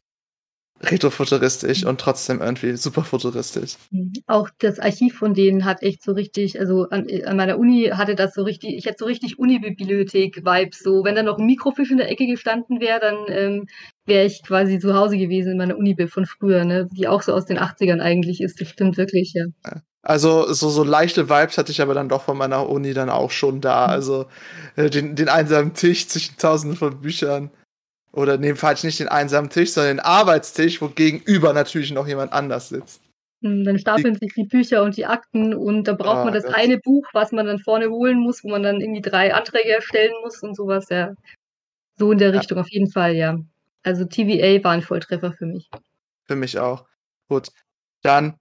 retrofuturistisch und trotzdem irgendwie super futuristisch. Mhm. Auch das Archiv von denen hat echt so richtig, also an, an meiner Uni hatte das so richtig, ich hatte so richtig Uni-Bibliothek-Vibes. So, wenn da noch ein Mikrofisch in der Ecke gestanden wäre, dann ähm, wäre ich quasi zu Hause gewesen in meiner Uni-Bib von früher, ne? Die auch so aus den 80ern eigentlich ist. Das stimmt wirklich, ja. Also so, so leichte Vibes hatte ich aber dann doch von meiner Uni dann auch schon da. Mhm. Also äh, den, den einsamen Tisch zwischen tausenden von Büchern. Oder in dem Fall nicht den einsamen Tisch, sondern den Arbeitstisch, wo gegenüber natürlich noch jemand anders sitzt. Hm, dann stapeln die, sich die Bücher und die Akten und da braucht ah, man das Gott. eine Buch, was man dann vorne holen muss, wo man dann irgendwie drei Anträge erstellen muss und sowas, ja. So in der ja. Richtung auf jeden Fall, ja. Also TVA war ein Volltreffer für mich. Für mich auch. Gut. Dann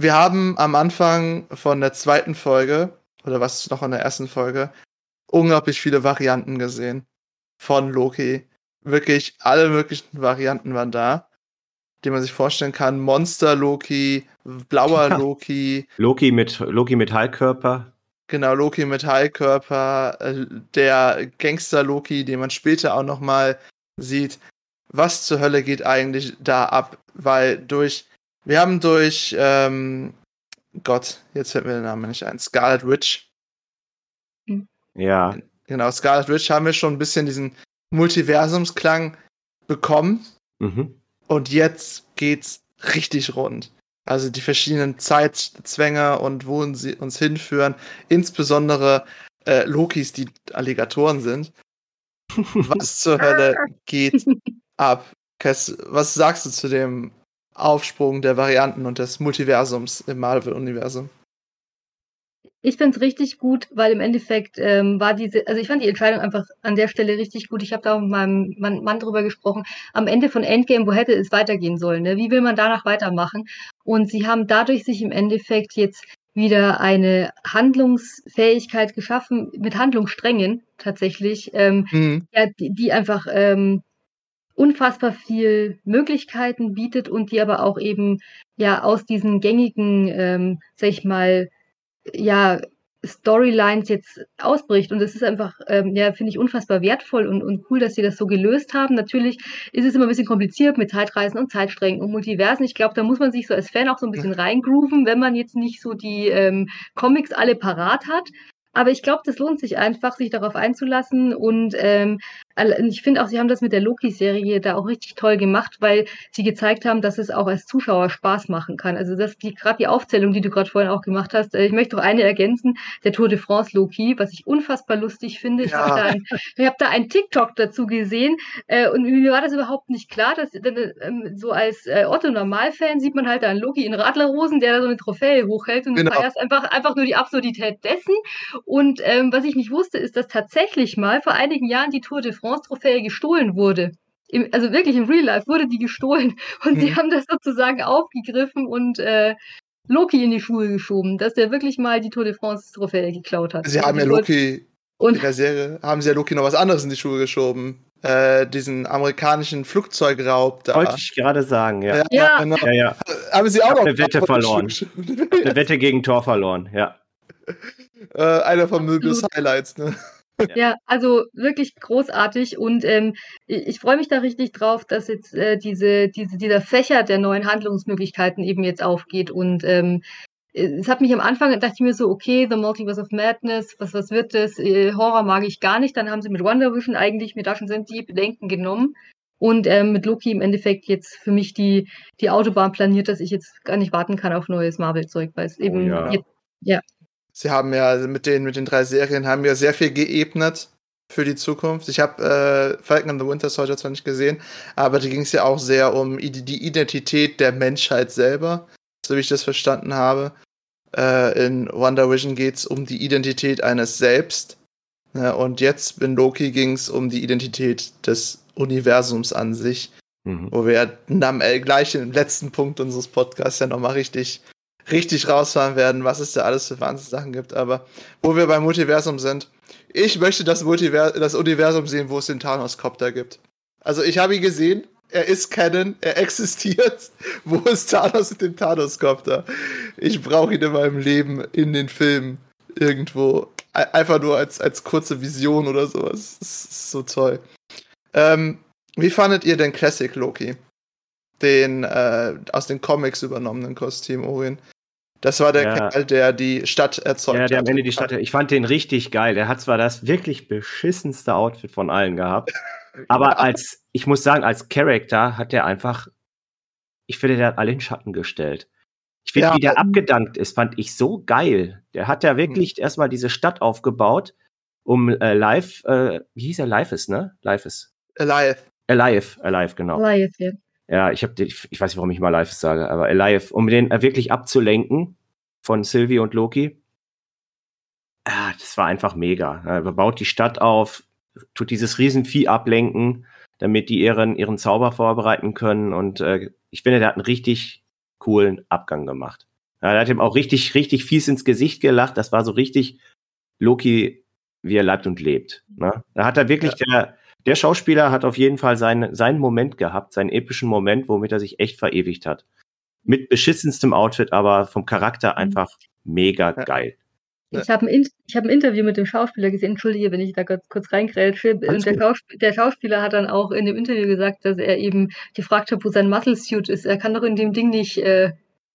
wir haben am Anfang von der zweiten Folge, oder was noch in der ersten Folge, unglaublich viele Varianten gesehen von Loki. Wirklich alle möglichen Varianten waren da, die man sich vorstellen kann. Monster Loki, blauer Loki. Loki mit Loki Metallkörper. Genau, Loki Metallkörper, äh, der Gangster Loki, den man später auch noch mal sieht. Was zur Hölle geht eigentlich da ab? Weil durch wir haben durch, ähm, Gott, jetzt fällt mir der Name nicht ein, Scarlet Witch. Hm. Ja. Genau, Scarlet Witch haben wir schon ein bisschen diesen Multiversumsklang bekommen. Mhm. Und jetzt geht's richtig rund. Also die verschiedenen Zeitzwänge und wo sie uns hinführen, insbesondere äh, Lokis, die Alligatoren sind. *laughs* Was zur Hölle geht ab? Kess, was sagst du zu dem Aufsprung der Varianten und des Multiversums im Marvel-Universum? Ich finde es richtig gut, weil im Endeffekt ähm, war diese, also ich fand die Entscheidung einfach an der Stelle richtig gut. Ich habe da auch mit meinem Mann, Mann drüber gesprochen. Am Ende von Endgame, wo hätte es weitergehen sollen? Ne? Wie will man danach weitermachen? Und sie haben dadurch sich im Endeffekt jetzt wieder eine Handlungsfähigkeit geschaffen mit Handlungssträngen tatsächlich, ähm, mhm. ja, die, die einfach ähm, unfassbar viel Möglichkeiten bietet und die aber auch eben ja aus diesen gängigen, ähm, sag ich mal, ja, Storylines jetzt ausbricht. Und das ist einfach, ähm, ja, finde ich unfassbar wertvoll und, und cool, dass sie das so gelöst haben. Natürlich ist es immer ein bisschen kompliziert mit Zeitreisen und Zeitsträngen und Multiversen. Ich glaube, da muss man sich so als Fan auch so ein bisschen reingrooven, wenn man jetzt nicht so die ähm, Comics alle parat hat. Aber ich glaube, das lohnt sich einfach, sich darauf einzulassen und ähm, ich finde auch, sie haben das mit der Loki-Serie da auch richtig toll gemacht, weil sie gezeigt haben, dass es auch als Zuschauer Spaß machen kann. Also das die gerade die Aufzählung, die du gerade vorhin auch gemacht hast. Äh, ich möchte noch eine ergänzen: Der Tour de France Loki, was ich unfassbar lustig finde. Ja. Ich habe da, ein, hab da einen TikTok dazu gesehen äh, und mir war das überhaupt nicht klar, dass äh, so als äh, Otto Normalfan sieht man halt da einen Loki in Radlerhosen, der da so eine Trophäe hochhält und genau. du feierst einfach einfach nur die Absurdität dessen. Und ähm, was ich nicht wusste, ist, dass tatsächlich mal vor einigen Jahren die Tour de France France-Trophäe gestohlen wurde. Im, also wirklich im Real Life wurde die gestohlen *laughs* und mhm. sie haben das sozusagen aufgegriffen und äh, Loki in die Schuhe geschoben, dass der wirklich mal die Tour de France-Trophäe geklaut hat. Sie haben ja Loki und in der Serie haben sie ja Loki noch was anderes in die Schuhe geschoben. Äh, diesen amerikanischen Flugzeugraub da. Wollte ich gerade sagen, ja. Ja, ja. Genau. ja, ja. Haben sie auch noch eine Wette verloren. eine Wette gegen Tor verloren, ja. Äh, einer von Möbius Highlights, ne? Ja, also wirklich großartig und ähm, ich, ich freue mich da richtig drauf, dass jetzt äh, diese, diese, dieser Fächer der neuen Handlungsmöglichkeiten eben jetzt aufgeht und ähm, es hat mich am Anfang, dachte ich mir so, okay, The Multiverse of Madness, was, was wird das? Äh, Horror mag ich gar nicht. Dann haben sie mit Wonder Vision eigentlich mir da schon sind die Bedenken genommen. Und ähm, mit Loki im Endeffekt jetzt für mich die, die Autobahn planiert, dass ich jetzt gar nicht warten kann auf neues Marvel-Zeug, weil es oh eben oh, ja. Jetzt, ja, Sie haben ja mit den, mit den drei Serien haben ja sehr viel geebnet für die Zukunft. Ich habe äh, Falcon and the Winter Soldier zwar nicht gesehen, aber da ging es ja auch sehr um die Identität der Menschheit selber, so wie ich das verstanden habe. Äh, in Wonder Vision geht es um die Identität eines Selbst. Ne? Und jetzt in Loki ging es um die Identität des Universums an sich. Mhm. Wo wir am, äh, gleich im letzten Punkt unseres Podcasts ja nochmal richtig richtig rausfahren werden, was es da alles für Wahnsinnssachen gibt. Aber wo wir beim Multiversum sind, ich möchte das, Multivers das Universum sehen, wo es den Thanos-Copter gibt. Also ich habe ihn gesehen, er ist Canon, er existiert. *laughs* Wo ist Thanos mit dem Thanos-Copter? Ich brauche ihn in meinem Leben, in den Filmen, irgendwo. Einfach nur als, als kurze Vision oder sowas. Das ist so toll. Ähm, wie fandet ihr den Classic Loki? Den äh, aus den Comics übernommenen Kostüm, Orin. Das war der ja. Kerl, der die Stadt erzeugt hat. Ja, der am Ende die Stadt. Ich fand den richtig geil. Der hat zwar das wirklich beschissenste Outfit von allen gehabt, *laughs* aber ja. als, ich muss sagen, als Charakter hat der einfach, ich finde, der hat alle in Schatten gestellt. Ich finde, ja. wie der abgedankt ist, fand ich so geil. Der hat ja wirklich hm. erstmal diese Stadt aufgebaut, um äh, live, äh, wie hieß er? Live ist, ne? Live ist. Alive. Alive, Alive, genau. Alive, ja. Ja, ich habe, ich, ich weiß nicht, warum ich mal live sage, aber live, um den wirklich abzulenken von Sylvie und Loki. Ah, das war einfach mega. Er baut die Stadt auf, tut dieses Riesenvieh ablenken, damit die ihren, ihren Zauber vorbereiten können. Und äh, ich finde, der hat einen richtig coolen Abgang gemacht. Ja, er hat ihm auch richtig, richtig fies ins Gesicht gelacht. Das war so richtig Loki, wie er lebt und lebt. Ne? Da hat er wirklich ja. der, der Schauspieler hat auf jeden Fall seinen, seinen Moment gehabt, seinen epischen Moment, womit er sich echt verewigt hat. Mit beschissenstem Outfit, aber vom Charakter mhm. einfach mega geil. Ich habe ein, hab ein Interview mit dem Schauspieler gesehen, entschuldige, wenn ich da kurz, kurz reingrätsche. Und der, Schausp der, Schauspieler hat dann auch in dem Interview gesagt, dass er eben gefragt hat, wo sein Muscle Suit ist. Er kann doch in dem Ding nicht äh,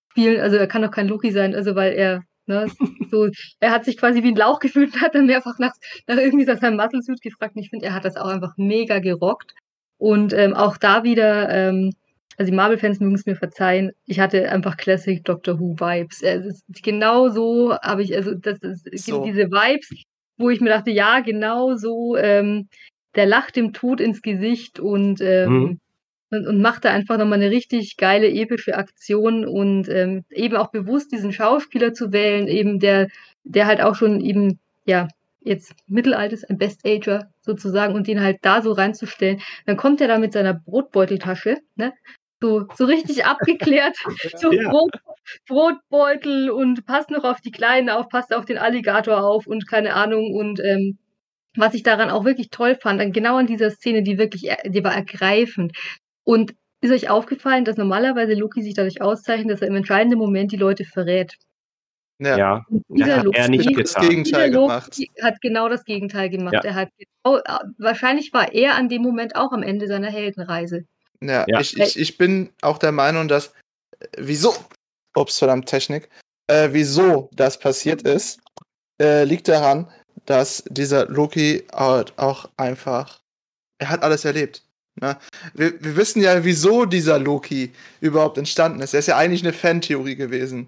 spielen, also er kann doch kein Loki sein, also weil er Ne? So, er hat sich quasi wie ein Lauch gefühlt und hat dann mehrfach nach, nach irgendwie nach seinem Muscle Suit gefragt. Und ich finde, er hat das auch einfach mega gerockt. Und ähm, auch da wieder, ähm, also die Marvel-Fans mögen es mir verzeihen, ich hatte einfach Classic Doctor Who-Vibes. Also genau so habe ich, also das ist, so. diese Vibes, wo ich mir dachte, ja, genau so, ähm, der lacht dem Tod ins Gesicht und, ähm, mhm. Und, und macht da einfach nochmal eine richtig geile, epische Aktion und ähm, eben auch bewusst diesen Schauspieler zu wählen, eben der, der halt auch schon eben, ja, jetzt Mittelaltes, ein Best-Ager sozusagen und den halt da so reinzustellen, dann kommt er da mit seiner Brotbeuteltasche, ne? So, so richtig *laughs* abgeklärt, so ja. Brot, Brotbeutel und passt noch auf die Kleinen auf, passt auf den Alligator auf und keine Ahnung und ähm, was ich daran auch wirklich toll fand, dann genau an dieser Szene, die wirklich, die war ergreifend. Und ist euch aufgefallen, dass normalerweise Loki sich dadurch auszeichnet, dass er im entscheidenden Moment die Leute verrät? Ja, ja. dieser hat Loki, er nicht das Gegenteil gemacht. hat genau das Gegenteil gemacht. Ja. Er hat genau, wahrscheinlich war er an dem Moment auch am Ende seiner Heldenreise. Ja, ja. Ich, ich, ich bin auch der Meinung, dass äh, wieso, ups, verdammt Technik, äh, wieso das passiert ist, äh, liegt daran, dass dieser Loki halt auch einfach, er hat alles erlebt. Ne? Wir, wir wissen ja, wieso dieser Loki überhaupt entstanden ist. Er ist ja eigentlich eine Fantheorie gewesen.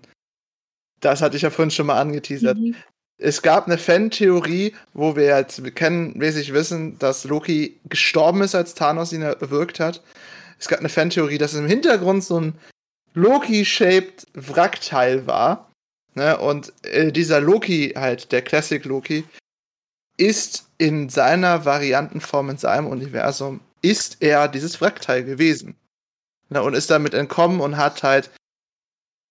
Das hatte ich ja vorhin schon mal angeteasert. Mhm. Es gab eine Fan-Theorie, wo wir jetzt kennenmäßig wissen, dass Loki gestorben ist, als Thanos ihn erwürgt hat. Es gab eine Fan-Theorie, dass im Hintergrund so ein Loki-shaped Wrackteil war. Ne? Und äh, dieser Loki, halt, der Classic Loki, ist in seiner Variantenform, in seinem Universum, ist er dieses Wrackteil gewesen. Ne? Und ist damit entkommen und hat halt,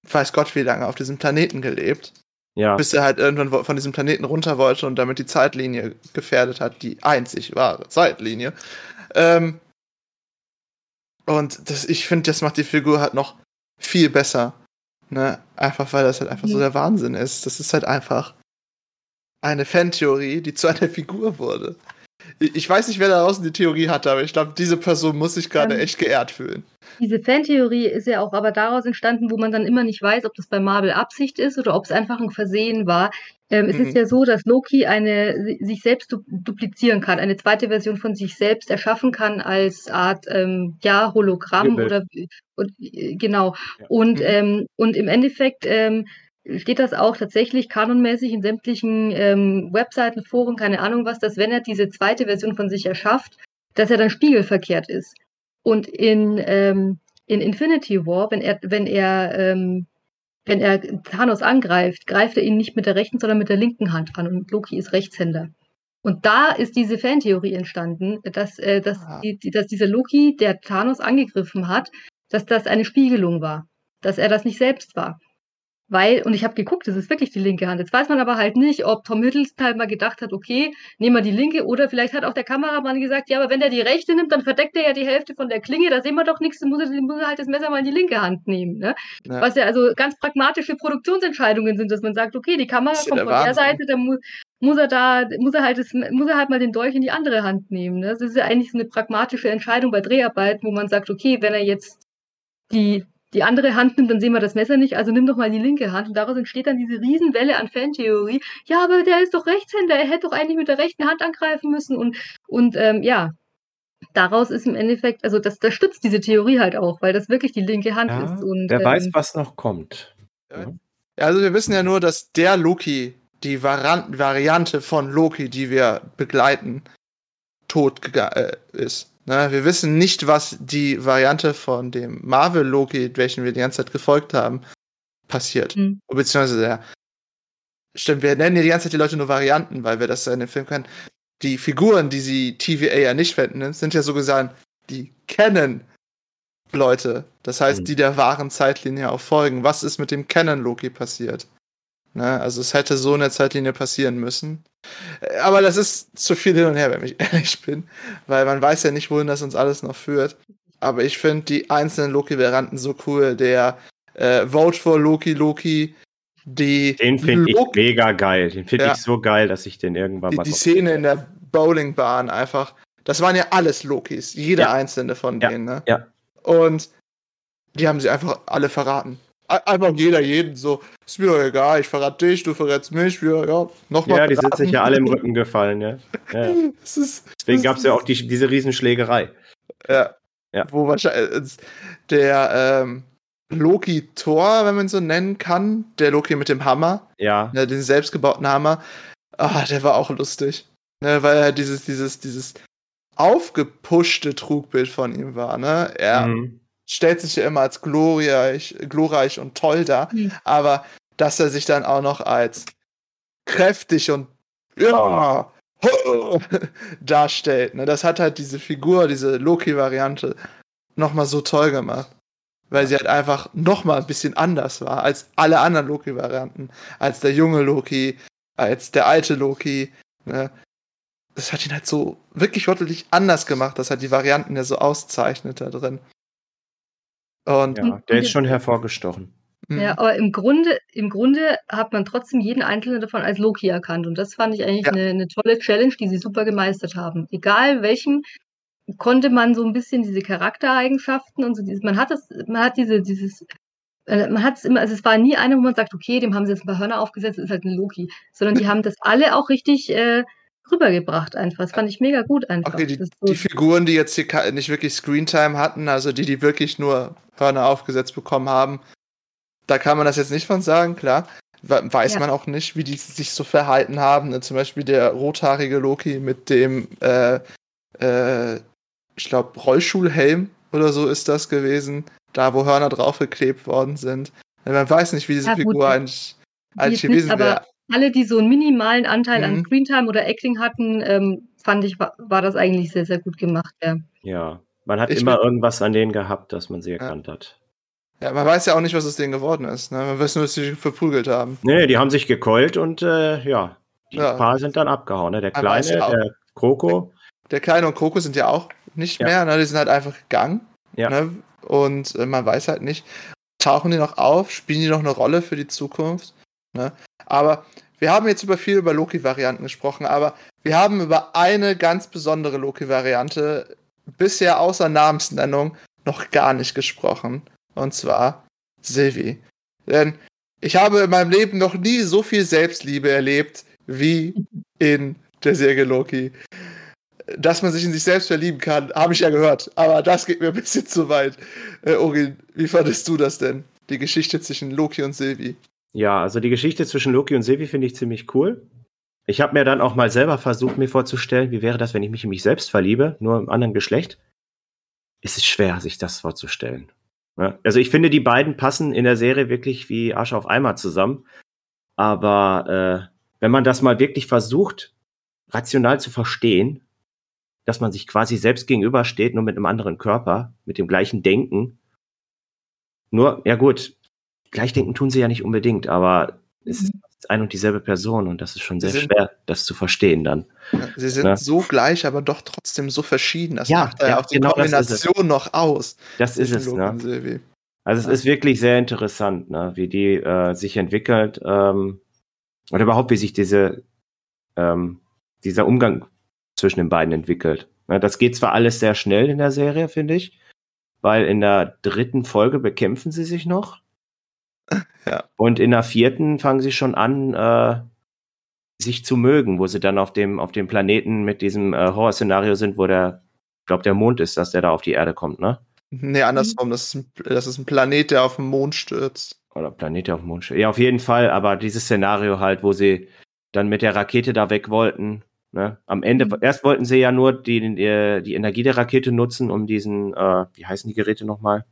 weiß Gott wie lange, auf diesem Planeten gelebt. Ja. Bis er halt irgendwann von diesem Planeten runter wollte und damit die Zeitlinie gefährdet hat, die einzig wahre Zeitlinie. Ähm, und das, ich finde, das macht die Figur halt noch viel besser. Ne? Einfach weil das halt einfach mhm. so der Wahnsinn ist. Das ist halt einfach eine Fantheorie, die zu einer *laughs* Figur wurde. Ich weiß nicht, wer da draußen die Theorie hatte, aber ich glaube, diese Person muss sich gerade ähm, echt geehrt fühlen. Diese Fantheorie ist ja auch aber daraus entstanden, wo man dann immer nicht weiß, ob das bei Marvel Absicht ist oder ob es einfach ein Versehen war. Ähm, es ist mhm. ja so, dass Loki eine sich selbst du duplizieren kann, eine zweite Version von sich selbst erschaffen kann als Art ähm, ja Hologramm Bild. oder und, äh, genau. Ja. Und mhm. ähm, und im Endeffekt ähm, steht das auch tatsächlich kanonmäßig in sämtlichen ähm, Webseiten, Foren, keine Ahnung was, dass wenn er diese zweite Version von sich erschafft, dass er dann spiegelverkehrt ist. Und in, ähm, in Infinity War, wenn er, wenn er, ähm, wenn er Thanos angreift, greift er ihn nicht mit der rechten, sondern mit der linken Hand an und Loki ist Rechtshänder. Und da ist diese Fantheorie entstanden, dass, äh, dass, ah. die, dass dieser Loki, der Thanos angegriffen hat, dass das eine Spiegelung war, dass er das nicht selbst war. Weil, und ich habe geguckt, das ist wirklich die linke Hand. Jetzt weiß man aber halt nicht, ob Tom Hiddleston halt mal gedacht hat, okay, nehmen wir die linke, oder vielleicht hat auch der Kameramann gesagt, ja, aber wenn der die rechte nimmt, dann verdeckt er ja die Hälfte von der Klinge, da sehen wir doch nichts, dann muss er, muss er halt das Messer mal in die linke Hand nehmen. Ne? Ja. Was ja also ganz pragmatische Produktionsentscheidungen sind, dass man sagt, okay, die Kamera kommt der von Wahnsinn. der Seite, dann muss, muss er da, muss er halt das, muss er halt mal den Dolch in die andere Hand nehmen. Ne? Das ist ja eigentlich so eine pragmatische Entscheidung bei Dreharbeiten, wo man sagt, okay, wenn er jetzt die die andere Hand nimmt, dann sehen wir das Messer nicht, also nimm doch mal die linke Hand. Und daraus entsteht dann diese Riesenwelle an Fantheorie. Ja, aber der ist doch Rechtshänder, er hätte doch eigentlich mit der rechten Hand angreifen müssen. Und, und ähm, ja, daraus ist im Endeffekt, also das, das stützt diese Theorie halt auch, weil das wirklich die linke Hand ja, ist. Und, wer ähm, weiß, was noch kommt. Ja. Also wir wissen ja nur, dass der Loki, die Variante von Loki, die wir begleiten, tot äh, ist. Ne, wir wissen nicht, was die Variante von dem Marvel-Loki, welchen wir die ganze Zeit gefolgt haben, passiert. Mhm. Beziehungsweise der. Stimmt, wir nennen ja die ganze Zeit die Leute nur Varianten, weil wir das ja in dem Film kennen. Die Figuren, die sie TVA ja nicht verwenden, sind ja so gesagt, die kennen Leute. Das heißt, mhm. die der wahren Zeitlinie auch folgen. Was ist mit dem Canon-Loki passiert? Ne? Also es hätte so in der Zeitlinie passieren müssen. Aber das ist zu viel hin und her, wenn ich *laughs* ehrlich bin. Weil man weiß ja nicht, wohin das uns alles noch führt. Aber ich finde die einzelnen Loki-Varianten so cool. Der äh, Vote for Loki Loki, die. Den finde ich mega geil. Den finde ja. ich so geil, dass ich den irgendwann die, mal. Die Szene in der Bowlingbahn einfach. Das waren ja alles Lokis. Jeder ja. einzelne von denen, ne? Ja. Und die haben sie einfach alle verraten. Einfach jeder jeden so, ist mir doch egal, ich verrate dich, du verrätst mich, wir, ja, nochmal. Ja, die sind sich ja alle im Rücken *laughs* gefallen, ja. ja. Deswegen gab es ja auch die, diese Riesenschlägerei. Ja. Ja. Wo wahrscheinlich der ähm, Loki Thor, wenn man so nennen kann, der Loki mit dem Hammer, Ja. ne, den selbstgebauten Hammer, ah, der war auch lustig. Ne, weil er dieses, dieses, dieses aufgepushte Trugbild von ihm war, ne? Er Mhm. Stellt sich ja immer als glorreich, glorreich und toll dar, Mhm. aber dass er sich dann auch noch als kräftig und ja *laughs* darstellt, ne? Das hat halt diese Figur, diese Loki-Variante nochmal so toll gemacht. Weil sie halt einfach nochmal ein bisschen anders war als alle anderen Loki-Varianten. Als der junge Loki, als der alte Loki. Ne? Das hat ihn halt so wirklich wortwörtlich anders gemacht. Das hat die Varianten ja so auszeichnet da drin. Und Ja, der ist schon hervorgestochen. mh, Ja, aber im Grunde, im Grunde hat man trotzdem jeden einzelnen davon als Loki erkannt. Und das fand ich eigentlich Ja. eine, eine tolle Challenge, die sie super gemeistert haben. Egal welchen, konnte man so ein bisschen diese Charaktereigenschaften und so dieses, man hat das, man hat diese, dieses, äh, man hat es immer, also es war nie einer, wo man sagt, okay, dem haben sie jetzt ein paar Hörner aufgesetzt, ist halt ein Loki. Sondern die haben das alle auch richtig äh, rübergebracht einfach. Das fand ich mega gut einfach. Okay, die, so- die Figuren, die jetzt hier nicht wirklich Screentime hatten, also die, die wirklich nur Hörner aufgesetzt bekommen haben, da kann man das jetzt nicht von sagen, klar. We- Weiß Ja. man auch nicht, wie die sich so verhalten haben. Ne? Zum Beispiel der rothaarige Loki mit dem, äh, äh, ich glaube, Rollschulhelm oder so ist das gewesen, da wo Hörner draufgeklebt worden sind. Man weiß nicht, wie diese Ja, Figur eigentlich, eigentlich gewesen wäre. Alle, die so einen minimalen Anteil an Mhm. Screentime oder Acting hatten, ähm, fand ich, war, war das eigentlich sehr, sehr gut gemacht. Ja. Ja. Man hat Ich immer irgendwas an denen gehabt, dass man sie erkannt hat. Ja, man weiß ja auch nicht, was aus denen geworden ist. Ne? Man weiß nur, dass sie sich verprügelt haben. Nee, die haben sich gekeult und äh, ja, die Ja. paar sind dann abgehauen. Ne? Der Kleine, ja der Kroko. Der Kleine und Coco sind ja auch nicht Ja. mehr, ne? die sind halt einfach gegangen. Ja. Ne? Und äh, man weiß halt nicht, tauchen die noch auf, spielen die noch eine Rolle für die Zukunft. Ne? Aber wir haben jetzt über viel über Loki-Varianten gesprochen, aber wir haben über eine ganz besondere Loki-Variante bisher außer Namensnennung noch gar nicht gesprochen. Und zwar Sylvie. Denn ich habe in meinem Leben noch nie so viel Selbstliebe erlebt wie in der Serie Loki. Dass man sich in sich selbst verlieben kann, habe ich ja gehört. Aber das geht mir ein bisschen zu weit. Äh, Orin, wie fandest du das denn? Die Geschichte zwischen Loki und Sylvie. Ja, also die Geschichte zwischen Loki und Sylvie finde ich ziemlich cool. Ich habe mir dann auch mal selber versucht, mir vorzustellen, wie wäre das, wenn ich mich in mich selbst verliebe, nur im anderen Geschlecht. Es ist schwer, sich das vorzustellen. Ja, also ich finde, die beiden passen in der Serie wirklich wie Arsch auf Eimer zusammen. Aber äh, wenn man das mal wirklich versucht, rational zu verstehen, dass man sich quasi selbst gegenübersteht, nur mit einem anderen Körper, mit dem gleichen Denken. Nur, ja gut, Gleichdenken tun sie ja nicht unbedingt, aber es ist ein und dieselbe Person und das ist schon sehr sind- schwer, das zu verstehen dann. Sie sind Ja. so gleich, aber doch trotzdem so verschieden. Das Ja, macht ja, ja, auch die genau. Kombination noch aus. Das ist es, ne? Also es Ja. ist wirklich sehr interessant, ne, wie die äh, sich entwickelt ähm, oder überhaupt wie sich diese ähm, dieser Umgang zwischen den beiden entwickelt. Ne, das geht zwar alles sehr schnell in der Serie, finde ich, weil in der dritten Folge bekämpfen sie sich noch. *laughs* Ja. Und in der vierten fangen sie schon an, äh, sich zu mögen, wo sie dann auf dem auf dem Planeten mit diesem äh, Horrorszenario sind, wo der, ich glaube, der Mond ist, dass der da auf die Erde kommt, ne? Nee, andersrum. Das ist, ein, das ist ein Planet, der auf den Mond stürzt. Oder Planet, der auf dem Mond steht. Ja, auf jeden Fall, aber dieses Szenario halt, wo sie dann mit der Rakete da weg wollten. Ne? Am Ende, Mhm. erst wollten sie ja nur die, die, die Energie der Rakete nutzen, um diesen, äh, wie heißen die Geräte nochmal?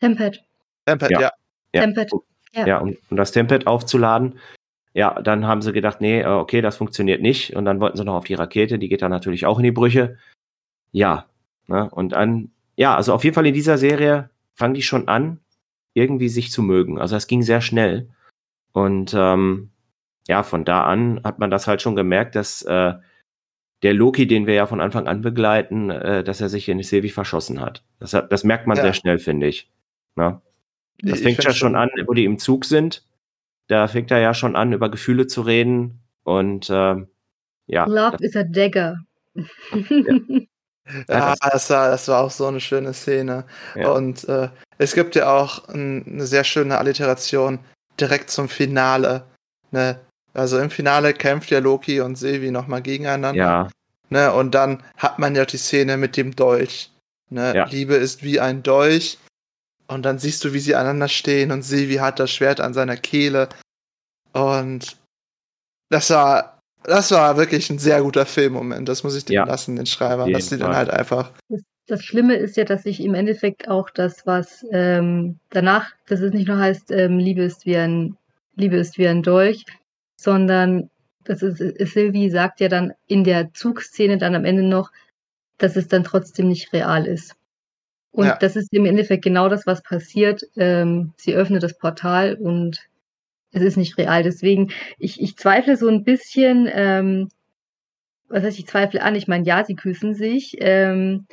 Tempest. Tempest, Ja. ja. Ja. Tempest. Ja. Ja, um, um das Tempet aufzuladen. Ja, dann haben sie gedacht, nee, äh, okay, das funktioniert nicht. Und dann wollten sie noch auf die Rakete, die geht dann natürlich auch in die Brüche. Ja, ne? und dann, ja, also auf jeden Fall in dieser Serie fangen die schon an, irgendwie sich zu mögen. Also das ging sehr schnell. Und ähm, ja, von da an hat man das halt schon gemerkt, dass äh, der Loki, den wir ja von Anfang an begleiten, äh, dass er sich in Sylvie verschossen hat. Das, das merkt man Ja. sehr schnell, finde ich. Ne? Das Ich fängt ja schon an, wo die im Zug sind. Da fängt er ja schon an, über Gefühle zu reden. Und ähm, ja, Love das, is a dagger. Ja, *laughs* das war, das war auch so eine schöne Szene. Ja. Und äh, es gibt ja auch ein, eine sehr schöne Alliteration direkt zum Finale. Ne? Also im Finale kämpft ja Loki und Sylvie nochmal gegeneinander. ja, Ne? Und dann hat man ja die Szene mit dem Dolch. Ne? Ja. Liebe ist wie ein Dolch. Und dann siehst du, wie sie aneinander stehen und Silvi hat das Schwert an seiner Kehle. Und das war, das war wirklich ein sehr guter Filmmoment. Das muss ich dir ja. lassen, den Schreiber, dass sie dann halt einfach. Das, das, Schlimme ist ja, dass sich im Endeffekt auch das, was ähm, danach, dass es nicht nur heißt, ähm, Liebe ist wie ein, Liebe ist wie ein Dolch, sondern das ist, Sylvie sagt ja dann in der Zugszene dann am Ende noch, dass es dann trotzdem nicht real ist. Und ja. das ist im Endeffekt genau das, was passiert. Ähm, sie öffnet das Portal und es ist nicht real. Deswegen, ich, ich zweifle so ein bisschen, ähm, was heißt, ich zweifle an, ich meine, ja, sie küssen sich. Ähm,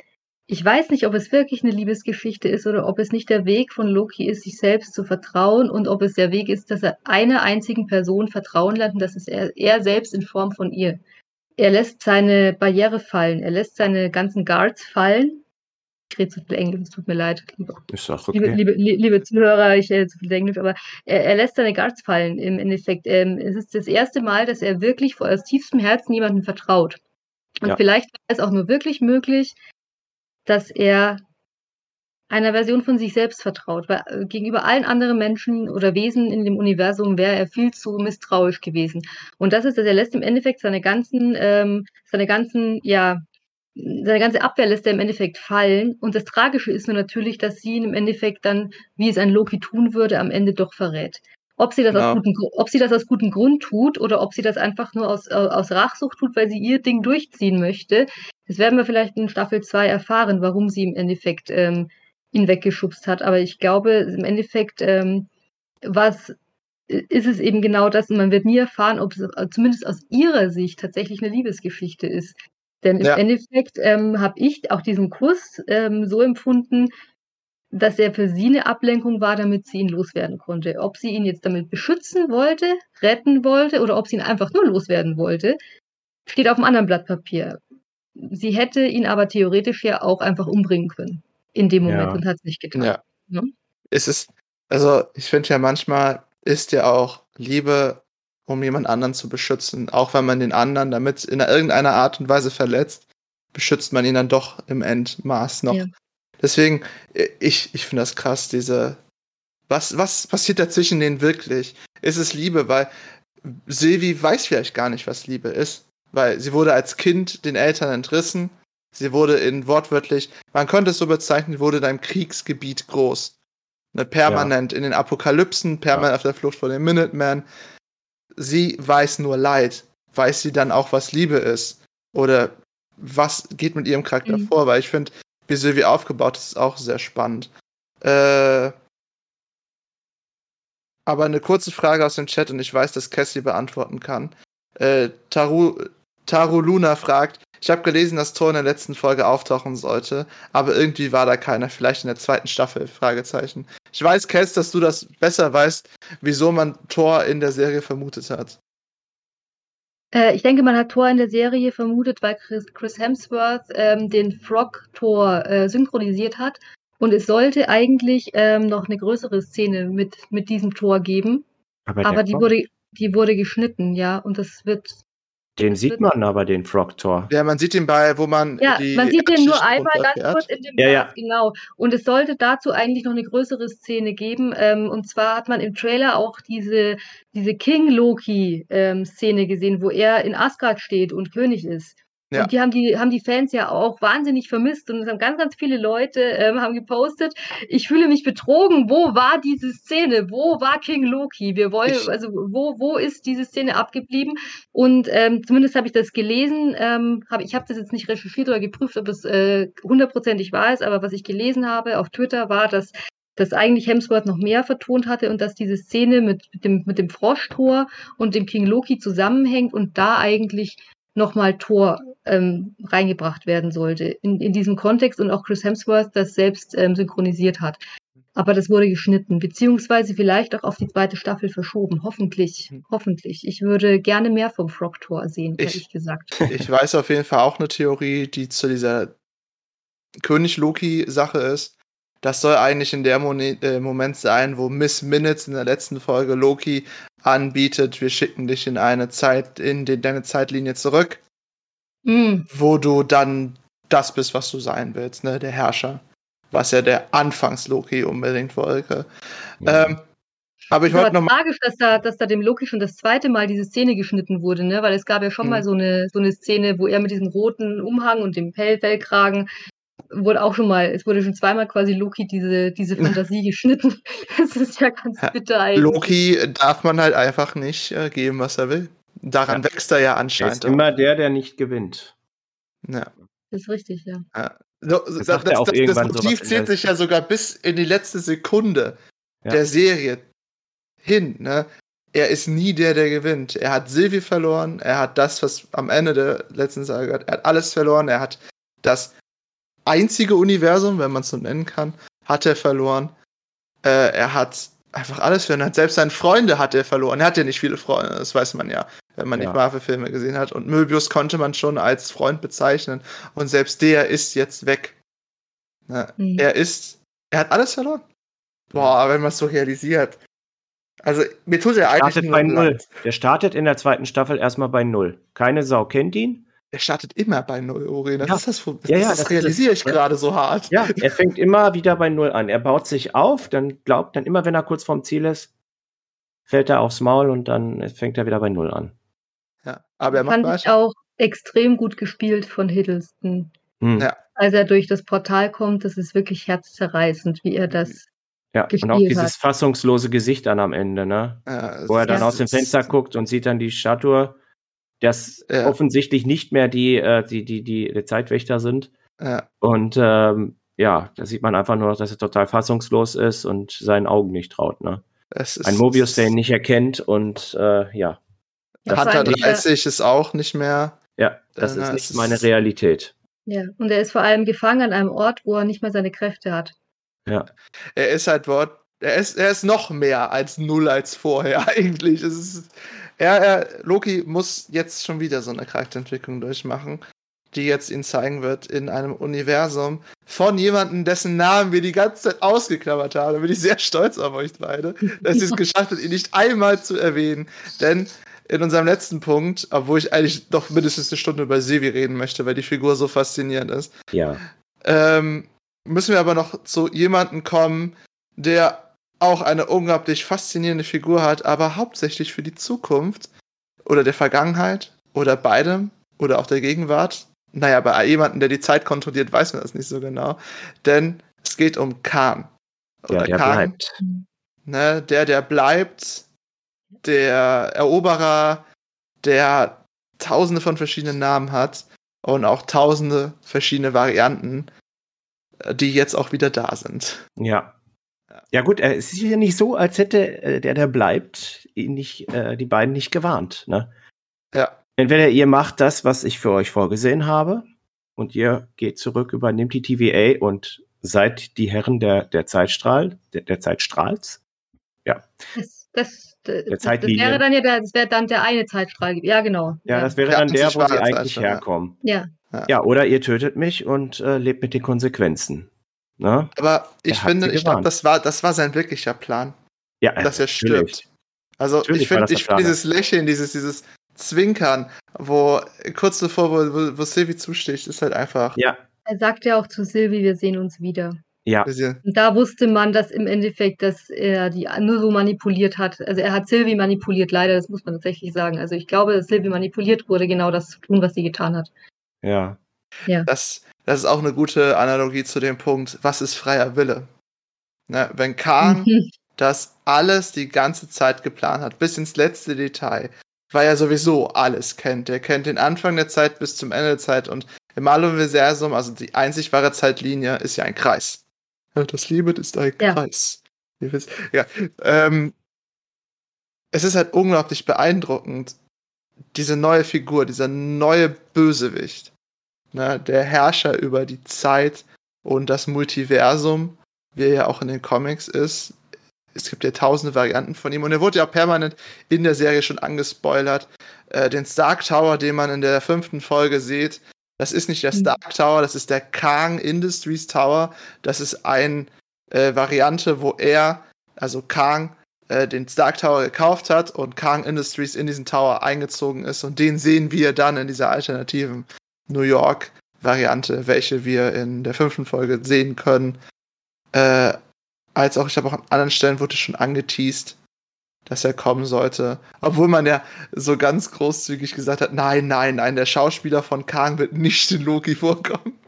ich weiß nicht, ob es wirklich eine Liebesgeschichte ist oder ob es nicht der Weg von Loki ist, sich selbst zu vertrauen und ob es der Weg ist, dass er einer einzigen Person vertrauen lernt und das ist er, er selbst in Form von ihr. Er lässt seine Barriere fallen, er lässt seine ganzen Guards fallen ich rede zu viel Englisch, es tut mir leid. Liebe, ist auch okay. liebe, liebe, liebe Zuhörer, ich rede zu viel Englisch, aber er, er lässt seine Guards fallen im Endeffekt. Ähm, es ist das erste Mal, dass er wirklich vor aus tiefstem Herzen jemandem vertraut. Und ja. vielleicht war es auch nur wirklich möglich, dass er einer Version von sich selbst vertraut, weil äh, gegenüber allen anderen Menschen oder Wesen in dem Universum wäre er viel zu misstrauisch gewesen. Und das ist, dass er lässt im Endeffekt seine ganzen, ähm, seine ganzen, ja, seine ganze Abwehr lässt er im Endeffekt fallen. Und das Tragische ist nur natürlich, dass sie ihn im Endeffekt dann, wie es ein Loki tun würde, am Ende doch verrät. Ob sie das, ja. aus, guten, ob sie das aus gutem Grund tut oder ob sie das einfach nur aus, aus Rachsucht tut, weil sie ihr Ding durchziehen möchte, das werden wir vielleicht in Staffel 2 erfahren, warum sie im Endeffekt ähm, ihn weggeschubst hat. Aber ich glaube, im Endeffekt ähm, was ist es eben genau das und man wird nie erfahren, ob es zumindest aus ihrer Sicht tatsächlich eine Liebesgeschichte ist. Denn im ja. Endeffekt ähm, habe ich auch diesen Kuss ähm, so empfunden, dass er für sie eine Ablenkung war, damit sie ihn loswerden konnte. Ob sie ihn jetzt damit beschützen wollte, retten wollte oder ob sie ihn einfach nur loswerden wollte, steht auf einem anderen Blatt Papier. Sie hätte ihn aber theoretisch ja auch einfach umbringen können in dem Moment ja. und hat es nicht getan. Ja. ja. Es ist, also ich finde ja manchmal ist ja auch Liebe um jemand anderen zu beschützen. Auch wenn man den anderen damit in irgendeiner Art und Weise verletzt, beschützt man ihn dann doch im Endmaß noch. Ja. Deswegen, ich, ich finde das krass, diese. Was, was passiert da zwischen denen wirklich? Ist es Liebe? Weil Silvi weiß vielleicht gar nicht, was Liebe ist. Weil sie wurde als Kind den Eltern entrissen. Sie wurde in wortwörtlich, man könnte es so bezeichnen, wurde in einem Kriegsgebiet groß. Ne, permanent ja. in den Apokalypsen, permanent ja. auf der Flucht vor den Minutemen sie weiß nur Leid. Weiß sie dann auch, was Liebe ist? Oder was geht mit ihrem Charakter mhm. vor? Weil ich finde, wie Sylvie aufgebaut ist, ist auch sehr spannend. Äh, aber eine kurze Frage aus dem Chat und ich weiß, dass Cassie beantworten kann. Äh, Taru, Taru Luna fragt, ich habe gelesen, dass Thor in der letzten Folge auftauchen sollte, aber irgendwie war da keiner. Vielleicht in der zweiten Staffel? Fragezeichen. Ich weiß, Kels, dass du das besser weißt, wieso man Thor in der Serie vermutet hat. Äh, ich denke, man hat Thor in der Serie vermutet, weil Chris, Chris Hemsworth ähm, den Frog-Thor äh, synchronisiert hat. Und es sollte eigentlich ähm, noch eine größere Szene mit, mit diesem Thor geben. Aber, aber die, wurde, die wurde geschnitten, ja. Und das wird den sieht man aber, den Frog-Tor. Ja, man sieht ihn bei, wo man. Ja, man sieht den nur einmal ganz kurz in dem ja, ja. genau. Und es sollte dazu eigentlich noch eine größere Szene geben. Ähm, und zwar hat man im Trailer auch diese, diese King-Loki-Szene ähm, gesehen, wo er in Asgard steht und König ist. Ja. Und die haben die haben die Fans ja auch wahnsinnig vermisst und es haben ganz ganz viele Leute ähm, haben gepostet. Ich fühle mich betrogen. Wo war diese Szene? Wo war King Loki? Wir wollen ich also wo wo ist diese Szene abgeblieben? Und ähm, zumindest habe ich das gelesen. Ähm, hab, ich habe das jetzt nicht recherchiert oder geprüft, ob das äh, hundertprozentig wahr ist, aber was ich gelesen habe auf Twitter war, dass dass eigentlich Hemsworth noch mehr vertont hatte und dass diese Szene mit, mit dem, mit dem Froschtor und dem King Loki zusammenhängt und da eigentlich nochmal Tor ähm, reingebracht werden sollte in, in diesem Kontext und auch Chris Hemsworth das selbst ähm, synchronisiert hat. Aber das wurde geschnitten, beziehungsweise vielleicht auch auf die zweite Staffel verschoben. Hoffentlich, hm. hoffentlich. Ich würde gerne mehr vom Frog-Tor sehen, ehrlich ich, gesagt. *laughs* Ich weiß auf jeden Fall auch eine Theorie, die zu dieser König-Loki-Sache ist. Das soll eigentlich in der Mo äh, Moment sein, wo Miss Minutes in der letzten Folge Loki anbietet, wir schicken dich in eine Zeit, in die, deine Zeitlinie zurück, mm. wo du dann das bist, was du sein willst, ne? Der Herrscher. Was ja der Anfangs-Loki unbedingt wollte. Ja. Ähm, aber ich wollte noch tragisch, dass da, dass da dem Loki schon das zweite Mal diese Szene geschnitten wurde, ne? Weil es gab ja schon mhm. mal so eine, so eine Szene, wo er mit diesem roten Umhang und dem Fellkragen wurde auch schon mal, es wurde schon zweimal quasi Loki diese, diese *laughs* Fantasie geschnitten. *laughs* Das ist ja ganz bitter eigentlich. Loki darf man halt einfach nicht äh, geben, was er will. Daran ja. wächst er ja anscheinend. Er ist immer der, der nicht gewinnt. Ja. Das ist richtig, ja. ja. So, das, das, das, das Motiv zählt sich ja sogar bis in die letzte Sekunde ja. der Serie hin. Ne? Er ist nie der, der gewinnt. Er hat Sylvie verloren, er hat das, was am Ende der letzten Sage hat, er hat alles verloren, er hat das einzige Universum, wenn man es so nennen kann, hat er verloren. Äh, er hat einfach alles verloren. Selbst seine Freunde hat er verloren. Er hat ja nicht viele Freunde, das weiß man ja, wenn man ja. die Marvel-Filme gesehen hat. Und Möbius konnte man schon als Freund bezeichnen. Und selbst der ist jetzt weg. Na, mhm. Er ist, er hat alles verloren. Boah, wenn man es so realisiert. Also, mir tut er eigentlich startet bei Null. Der startet in der zweiten Staffel erstmal bei Null. Keine Sau kennt ihn. Er startet immer bei Null, Uri. Das, ja. ist das, das, ja, ja, das, das realisiere ich gerade so hart. Ja, er fängt immer wieder bei Null an. Er baut sich auf, dann glaubt dann immer, wenn er kurz vorm Ziel ist, fällt er aufs Maul und dann fängt er wieder bei Null an. Aber er macht Fand ich auch extrem gut gespielt von Hiddleston. Hm. Ja. Als er durch das Portal kommt, das ist wirklich herzzerreißend, wie er das ja, und auch dieses hat. fassungslose Gesicht dann am Ende, ne? Ja, Wo er dann aus dem Fenster guckt und sieht dann die Statue dass ja. offensichtlich nicht mehr die, äh, die, die, die, die Zeitwächter sind. Ja. Und ähm, ja, da sieht man einfach nur, dass er total fassungslos ist und seinen Augen nicht traut. Ne? Ist, ein Mobius, der ihn nicht erkennt und äh, ja. Hunter 30 ist auch nicht mehr. Ja, das äh, ist nicht meine Realität. Ja, und er ist vor allem gefangen an einem Ort, wo er nicht mehr seine Kräfte hat. Ja. Er ist halt dort, er ist, er ist noch mehr als null als vorher *laughs* eigentlich. Es ist, er, er, Loki muss jetzt schon wieder so eine Charakterentwicklung durchmachen, die jetzt ihn zeigen wird in einem Universum von jemandem, dessen Namen wir die ganze Zeit ausgeklammert haben. Da bin ich sehr stolz auf euch beide, dass ihr es *laughs* geschafft habt, ihn nicht einmal zu erwähnen. Denn in unserem letzten Punkt, obwohl ich eigentlich noch mindestens eine Stunde über Sevi reden möchte, weil die Figur so faszinierend ist. Ja. Ähm, müssen wir aber noch zu jemandem kommen, der auch eine unglaublich faszinierende Figur hat, aber hauptsächlich für die Zukunft oder der Vergangenheit oder beidem oder auch der Gegenwart. Naja, bei jemandem, der die Zeit kontrolliert, weiß man das nicht so genau. Denn es geht um Khan. Oder ja, der Khan, bleibt. Ne, der, der bleibt, der Eroberer, der tausende von verschiedenen Namen hat und auch tausende verschiedene Varianten, die jetzt auch wieder da sind. Ja, ja gut, es ist ja nicht so, als hätte äh, der, der bleibt, ihn nicht, äh, die beiden nicht gewarnt. Ne? Ja. Entweder ihr macht das, was ich für euch vorgesehen habe, und ihr geht zurück, übernimmt die TVA und seid die Herren der, der Zeitstrahl, der, der Zeitstrahls. Ja. Das, das, das, das wäre dann ja der, das wäre dann der eine Zeitstrahl. Ja, genau. Ja, ja. das wäre ja, dann der, wo sie eigentlich herkommen. Ja. Ja, oder ihr tötet mich und äh, lebt mit den Konsequenzen. Ne? Aber ich finde, ich glaube, das war, das war sein wirklicher Plan. Ja, dass er natürlich. stirbt. Also natürlich ich finde ich find dieses Lächeln, dieses, dieses Zwinkern, wo kurz bevor, wo, wo Sylvie zusticht, ist halt einfach. Ja. Er sagt ja auch zu Sylvie, wir sehen uns wieder. Ja. Und da wusste man, dass im Endeffekt, dass er die nur so manipuliert hat. Also er hat Sylvie manipuliert, leider, das muss man tatsächlich sagen. Also ich glaube, dass Sylvie manipuliert wurde, genau das zu tun, was sie getan hat. Ja. Ja. Das, das ist auch eine gute Analogie zu dem Punkt, was ist freier Wille? Ne, wenn Khan mhm. *laughs* das alles die ganze Zeit geplant hat, bis ins letzte Detail, weil er sowieso alles kennt. Er kennt den Anfang der Zeit bis zum Ende der Zeit und im Maluniversum, also die einzig wahre Zeitlinie, ist ja ein Kreis. Das Limit ist ein ja. Kreis. Ja, ähm, es ist halt unglaublich beeindruckend, diese neue Figur, dieser neue Bösewicht ne, der Herrscher über die Zeit und das Multiversum, wie er ja auch in den Comics ist. Es gibt ja tausende Varianten von ihm und er wurde ja auch permanent in der Serie schon angespoilert. Äh, den Stark Tower, den man in der fünften Folge sieht, das ist nicht der mhm. Stark Tower, das ist der Kang Industries Tower. Das ist eine äh, Variante, wo er, also Kang, äh, den Stark Tower gekauft hat und Kang Industries in diesen Tower eingezogen ist und den sehen wir dann in dieser alternativen New York Variante, welche wir in der fünften Folge sehen können. Äh, als auch, ich glaube, auch an anderen Stellen wurde schon angeteased, dass er kommen sollte. Obwohl man ja so ganz großzügig gesagt hat, nein, nein, nein, der Schauspieler von Kang wird nicht in Loki vorkommen.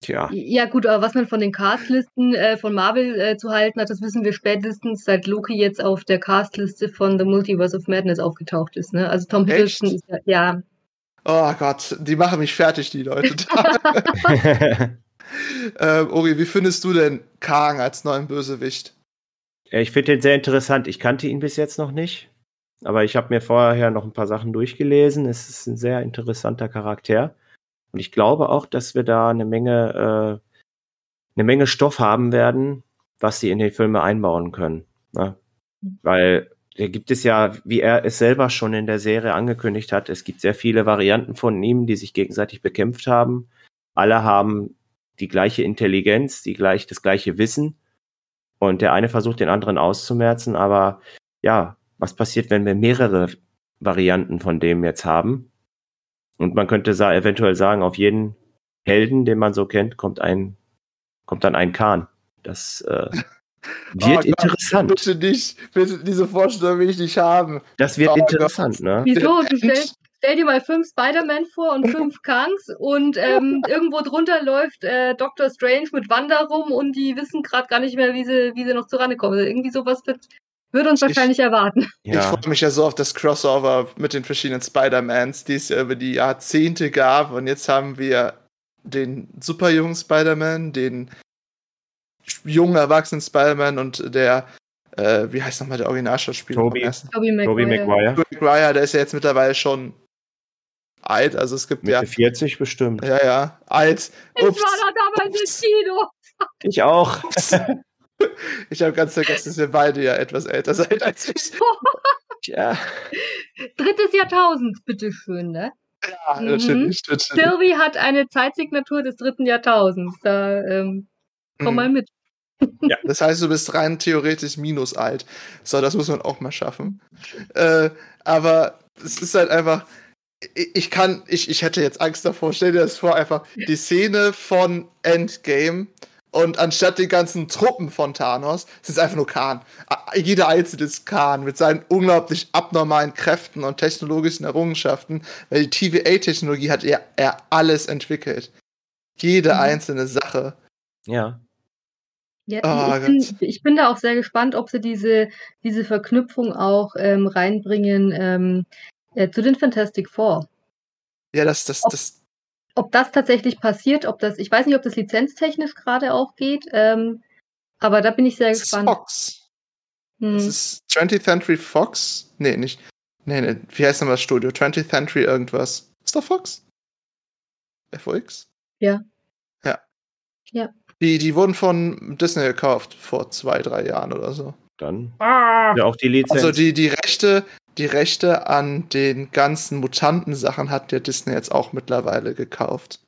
Tja. Ja, gut, aber was man von den Castlisten äh, von Marvel äh, zu halten hat, das wissen wir spätestens, seit Loki jetzt auf der Castliste von The Multiverse of Madness aufgetaucht ist. Ne? Also Tom Hiddleston ist ja, ja. Oh Gott, die machen mich fertig, die Leute. *laughs* *laughs* ähm, Ori, wie findest du denn Kang als neuen Bösewicht? Ich finde den sehr interessant. Ich kannte ihn bis jetzt noch nicht, aber ich habe mir vorher noch ein paar Sachen durchgelesen. Es ist ein sehr interessanter Charakter. Und ich glaube auch, dass wir da eine Menge, äh, eine Menge Stoff haben werden, was sie in die Filme einbauen können. Ne? Weil da gibt es ja, wie er es selber schon in der Serie angekündigt hat, es gibt sehr viele Varianten von ihm, die sich gegenseitig bekämpft haben. Alle haben die gleiche Intelligenz, die gleich, das gleiche Wissen. Und der eine versucht, den anderen auszumerzen. Aber ja, was passiert, wenn wir mehrere Varianten von dem jetzt haben? Und man könnte sa eventuell sagen, auf jeden Helden, den man so kennt, kommt ein, kommt dann ein Kahn. Das äh, *laughs* wird oh interessant. Gott, bitte nicht, bitte diese Vorstellung will ich nicht haben. Das wird oh interessant, Gott. ne? Wieso? Du stellst, stell dir mal fünf Spider-Man vor und fünf *laughs* Kangs und ähm, *laughs* irgendwo drunter läuft äh, Doctor Strange mit Wanda rum und die wissen gerade gar nicht mehr, wie sie, wie sie noch zurande kommen. Also irgendwie sowas wird, würde uns wahrscheinlich *laughs* ich, erwarten. Ja. Ich freue mich ja so auf das Crossover mit den verschiedenen Spider-Mans, die es ja über die Jahrzehnte gab. Und jetzt haben wir den super jungen Spider-Man, den jungen erwachsenen Spider-Man und der, äh, wie heißt nochmal der Originalschauspieler? Toby, Toby Maguire. Toby Maguire, der ist ja jetzt mittlerweile schon alt. Also es gibt Mitte ja. 40 bestimmt. Ja, ja. Alt. Ups. Ich war da damals im Kino. Ich auch. *laughs* Ich habe ganz vergessen, dass wir beide ja etwas älter seid als ich. ja. Drittes Jahrtausend, bitteschön, ne? Ja, mhm. natürlich, natürlich. Sylvie hat eine Zeitsignatur des dritten Jahrtausends. Da ähm, komm mhm. mal mit. *laughs* Ja, das heißt, du bist rein theoretisch minus alt. So, das muss man auch mal schaffen. Äh, aber es ist halt einfach. Ich kann, ich, ich hätte jetzt Angst davor. Stell dir das vor, einfach die Szene von Endgame und anstatt die ganzen Truppen von Thanos, ist es einfach nur Khan. Jeder einzelne ist Khan mit seinen unglaublich abnormalen Kräften und technologischen Errungenschaften, weil die TVA-Technologie hat er, er alles entwickelt. Jede mhm. einzelne Sache. Ja. Ja, oh, ich, bin, ich, bin, da auch sehr gespannt, ob sie diese, diese Verknüpfung auch ähm, reinbringen ähm, äh, zu den Fantastic Four. Ja, das, das, das, ob das tatsächlich passiert, ob das, ich weiß nicht, ob das lizenztechnisch gerade auch geht, ähm, aber da bin ich sehr das gespannt. Ist Fox. Hm. Das ist 20th Century Fox? Nee, nicht. Nee, nee. Wie heißt nochmal das Studio? 20th Century irgendwas. Ist doch Fox? FOX? Ja. Ja. Ja. Die, die wurden von Disney gekauft vor zwei, drei Jahren oder so. Dann. Ah. Ja, auch die Lizenz. Also die, die Rechte, die Rechte an den ganzen Mutanten-Sachen hat der Disney jetzt auch mittlerweile gekauft.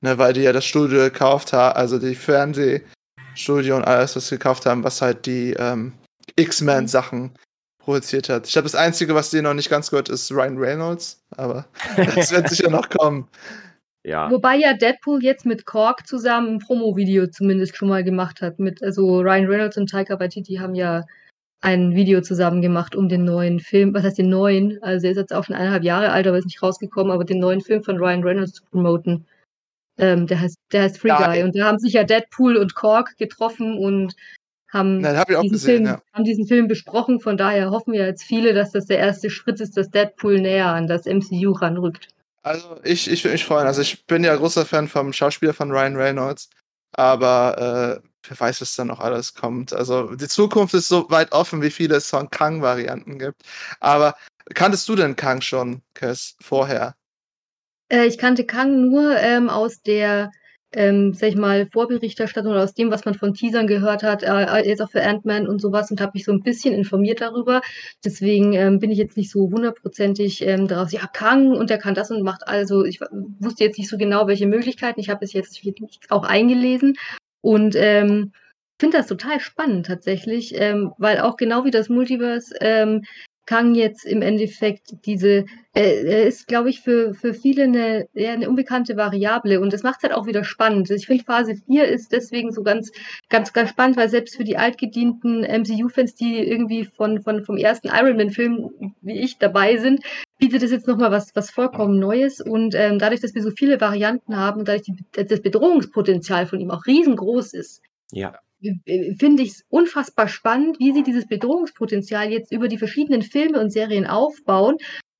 Ne, weil die ja das Studio gekauft haben, also die Fernsehstudio und alles, was sie gekauft haben, was halt die ähm, X-Men-Sachen produziert hat. Ich glaube, das Einzige, was dir noch nicht ganz gehört, ist Ryan Reynolds, aber *laughs* das wird sicher noch kommen. Ja. Wobei ja Deadpool jetzt mit Kork zusammen ein Promo-Video zumindest schon mal gemacht hat. Mit, also Ryan Reynolds und Taika Waititi haben ja ein Video zusammen gemacht, um den neuen Film, was heißt den neuen, also er ist jetzt auch schon eineinhalb Jahre alt, aber ist nicht rausgekommen, aber den neuen Film von Ryan Reynolds zu promoten. Ähm, der heißt, der heißt Free ja, Guy. Und da haben sich ja Deadpool und Kork getroffen und haben, Nein, hab diesen, gesehen, Film, ja. haben diesen Film besprochen. Von daher hoffen wir jetzt viele, dass das der erste Schritt ist, dass Deadpool näher an das MCU ranrückt. Also ich, ich würde mich freuen. Also ich bin ja großer Fan vom Schauspieler von Ryan Reynolds. Aber äh, wer weiß, was da noch alles kommt. Also die Zukunft ist so weit offen, wie viele Song Kang-Varianten gibt. Aber kanntest du denn Kang schon, Kes, vorher? Äh, ich kannte Kang nur ähm, aus der, ähm, sag ich mal, Vorberichterstattung oder aus dem, was man von Teasern gehört hat, äh, jetzt auch für Ant-Man und sowas und habe mich so ein bisschen informiert darüber. Deswegen ähm, bin ich jetzt nicht so hundertprozentig ähm, darauf, ja, Kang und der kann das und macht also, ich wusste jetzt nicht so genau, welche Möglichkeiten. Ich habe es jetzt auch eingelesen und ähm, finde das total spannend tatsächlich, ähm, weil auch genau wie das Multiverse ähm, Kang jetzt im Endeffekt diese, äh, ist, glaube ich, für, für viele eine, ja, eine unbekannte Variable und das macht es halt auch wieder spannend. Ich finde, Phase 4 ist deswegen so ganz, ganz, ganz spannend, weil selbst für die altgedienten MCU-Fans, die irgendwie von, von, vom ersten Iron Man-Film wie ich dabei sind, bietet es jetzt nochmal was, was vollkommen Neues und ähm, dadurch, dass wir so viele Varianten haben und dadurch die, das Bedrohungspotenzial von ihm auch riesengroß ist, Ja. äh, finde ich es unfassbar spannend, wie sie dieses Bedrohungspotenzial jetzt über die verschiedenen Filme und Serien aufbauen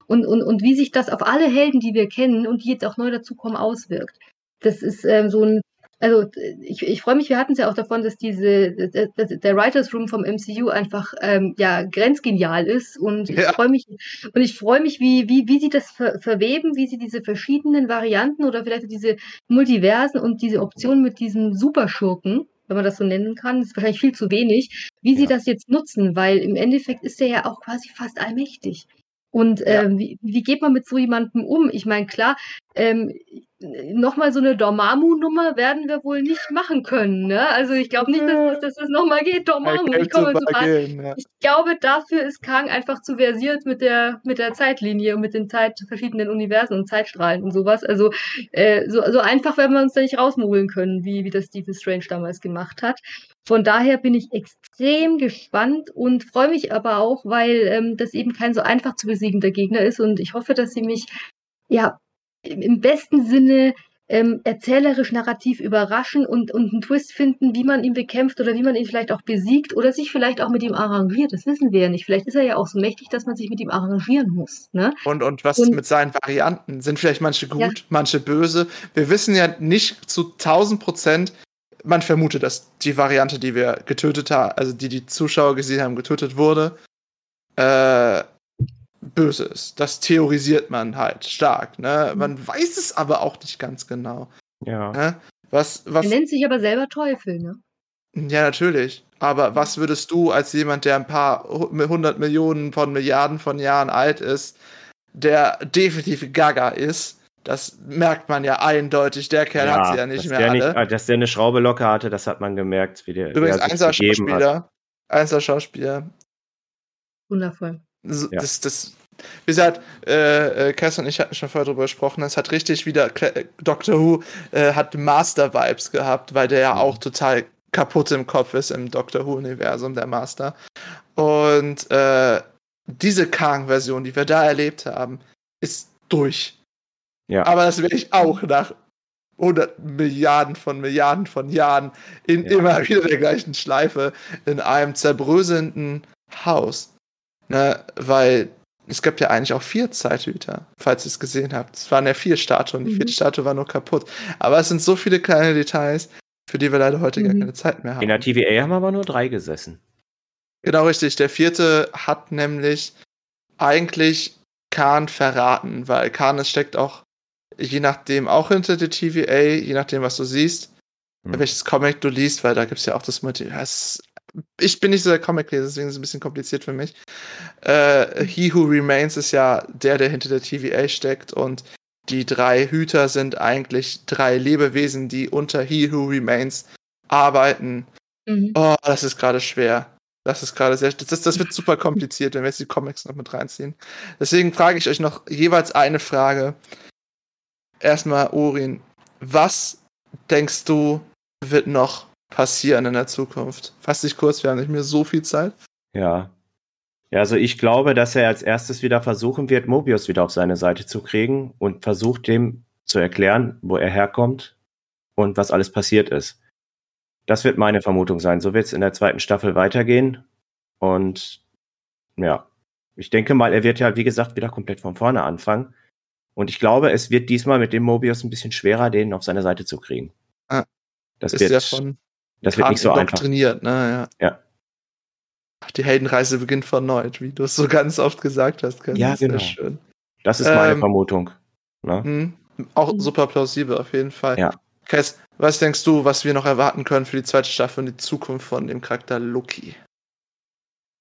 und, und, und wie sich das auf alle Helden, die wir kennen und die jetzt auch neu dazukommen, auswirkt. Das ist ähm, so ein, also ich, ich freue mich, wir hatten es ja auch davon, dass diese, der, der Writers Room vom MCU einfach ähm, ja grenzgenial ist und ich Ja. freue mich und ich freue mich, wie, wie, wie sie das ver verweben, wie sie diese verschiedenen Varianten oder vielleicht diese Multiversen und diese Option mit diesen Superschurken, wenn man das so nennen kann, ist wahrscheinlich viel zu wenig, wie sie Ja. das jetzt nutzen, weil im Endeffekt ist er ja auch quasi fast allmächtig. Und Ja. ähm, wie, wie geht man mit so jemandem um? Ich meine, klar, ähm, nochmal so eine Dormammu-Nummer werden wir wohl nicht machen können. Ne? Also ich glaube nicht, dass, das- dass das nochmal geht, Dormammu. Ich, komme mal gehen, ja. ich glaube, dafür ist Kang einfach zu versiert mit der, mit der Zeitlinie und mit den Zeit, verschiedenen Universen und Zeitstrahlen und sowas. Also äh, so, so einfach werden wir uns da nicht rausmogeln können, wie, wie das Stephen Strange damals gemacht hat. Von daher bin ich extrem gespannt und freue mich aber auch, weil ähm, das eben kein so einfach zu besiegender Gegner ist und ich hoffe, dass sie mich ja im besten Sinne ähm, erzählerisch narrativ überraschen und, und einen Twist finden, wie man ihn bekämpft oder wie man ihn vielleicht auch besiegt oder sich vielleicht auch mit ihm arrangiert. Das wissen wir ja nicht. Vielleicht ist er ja auch so mächtig, dass man sich mit ihm arrangieren muss. Ne? Und, und was Und- mit seinen Varianten? Sind vielleicht manche gut, Ja. manche böse? Wir wissen ja nicht zu 1000 Prozent. Man vermutet, dass die Variante, die wir getötet haben, also die die Zuschauer gesehen haben, getötet wurde, äh, böse ist. Das theorisiert man halt stark. Ne? Mhm. Man weiß es aber auch nicht ganz genau. Ja. Ne? Was, was, Er nennt sich aber selber Teufel. Ne? ja, natürlich. Aber was würdest du als jemand, der ein paar hu- hundert Millionen von Milliarden von Jahren alt ist, der definitiv Gaga ist, das merkt man ja eindeutig. Der Kerl hat sie ja nicht dass mehr der alle. Nicht, dass der eine Schraube locker hatte, das hat man gemerkt, wie der, Übrigens, er gegeben hat. Einser-Schauspieler. Einser-Schauspieler. Wundervoll. So, Ja. Das, das, wie gesagt, äh, äh, Kerstin und ich hatten schon vorher drüber gesprochen, es hat richtig wieder, äh, Doctor Who äh, hat Master-Vibes gehabt, weil der ja Mhm. auch total kaputt im Kopf ist im Doctor Who-Universum, der Master. Und äh, diese Kang-Version, die wir da erlebt haben, ist durch. Ja. Aber das will ich auch nach 100 Milliarden von Milliarden von Jahren in Ja. immer wieder der gleichen Schleife in einem zerbröselnden Haus. Ne, weil es gab ja eigentlich auch vier Zeithüter, falls ihr es gesehen habt. Es waren ja vier Statuen, die Mhm. vierte Statue war nur kaputt. Aber es sind so viele kleine Details, für die wir leider heute gar Mhm. keine Zeit mehr haben. In der TVA haben aber nur drei gesessen. Genau richtig. Der vierte hat nämlich eigentlich Khan verraten, weil Khan es steckt auch je nachdem auch hinter der TVA, je nachdem, was du siehst, Hm. welches Comic du liest, weil da gibt es ja auch das Multiverse. Ich bin nicht so der Comic-Leser, deswegen ist es ein bisschen kompliziert für mich. Äh, He Who Remains ist ja der, der hinter der TVA steckt und die drei Hüter sind eigentlich drei Lebewesen, die unter He Who Remains arbeiten. Mhm. Oh, das ist gerade schwer. Das ist gerade sehr. Das, das wird super kompliziert, wenn wir jetzt die Comics noch mit reinziehen. Deswegen frage ich euch noch jeweils eine Frage. Erstmal, Urin, was denkst du, wird noch passieren in der Zukunft? Fass dich kurz, wir haben nicht mehr so viel Zeit. Ja. Ja, also ich glaube, dass er als erstes wieder versuchen wird, Mobius wieder auf seine Seite zu kriegen und versucht dem zu erklären, wo er herkommt und was alles passiert ist. Das wird meine Vermutung sein. So wird es in der zweiten Staffel weitergehen. Und ja, ich denke mal, er wird ja, wie gesagt, wieder komplett von vorne anfangen. Und ich glaube, es wird diesmal mit dem Mobius ein bisschen schwerer, den auf seine Seite zu kriegen. Ah. das ist wird, ja von das wird nicht so einfach. indoktriniert, ne? Ja. Ja. Die Heldenreise beginnt von neu, wie du es so ganz oft gesagt hast. Kerstin. Ja, Das genau. schön. Das ist meine Ähm, Vermutung. Ne? Mhm. Auch super plausibel auf jeden Fall. Ja. Kes, was denkst du, was wir noch erwarten können für die zweite Staffel und die Zukunft von dem Charakter Loki?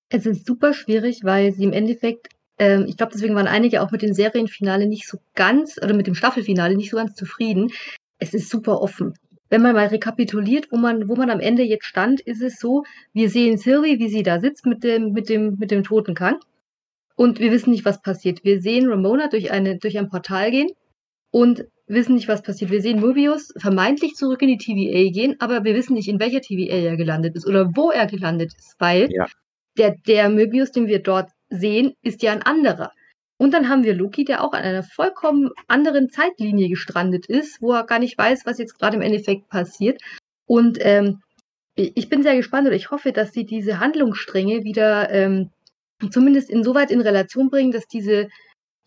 Es ist super schwierig, weil sie im Endeffekt, ähm, ich glaube, deswegen waren einige auch mit dem Serienfinale nicht so ganz, oder mit dem Staffelfinale nicht so ganz zufrieden. Es ist super offen. Wenn man mal rekapituliert, wo man, wo man am Ende jetzt stand, ist es so, wir sehen Sylvie, wie sie da sitzt mit dem, mit dem, mit dem toten Kang. und wir wissen nicht, was passiert. Wir sehen Ramona durch, eine, durch ein Portal gehen und wissen nicht, was passiert. Wir sehen Mobius vermeintlich zurück in die TVA gehen, aber wir wissen nicht, in welcher TVA er gelandet ist oder wo er gelandet ist, weil ja. der, der Mobius, den wir dort sehen, ist ja ein anderer. Und dann haben wir Loki, der auch an einer vollkommen anderen Zeitlinie gestrandet ist, wo er gar nicht weiß, was jetzt gerade im Endeffekt passiert. Und ähm, ich bin sehr gespannt oder ich hoffe, dass sie diese Handlungsstränge wieder ähm, zumindest insoweit in Relation bringen, dass diese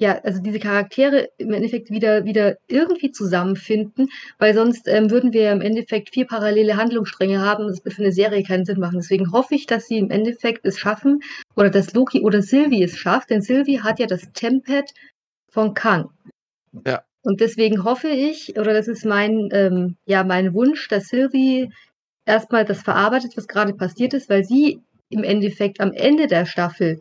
ja, also diese Charaktere im Endeffekt wieder, wieder irgendwie zusammenfinden, weil sonst ähm, würden wir im Endeffekt vier parallele Handlungsstränge haben. Das würde für eine Serie keinen Sinn machen. Deswegen hoffe ich, dass sie im Endeffekt es schaffen oder dass Loki oder Sylvie es schafft, denn Sylvie hat ja das Tempad von Kang. Ja. Und deswegen hoffe ich, oder das ist mein, ähm, ja, mein Wunsch, dass Sylvie erstmal das verarbeitet, was gerade passiert ist, weil sie im Endeffekt am Ende der Staffel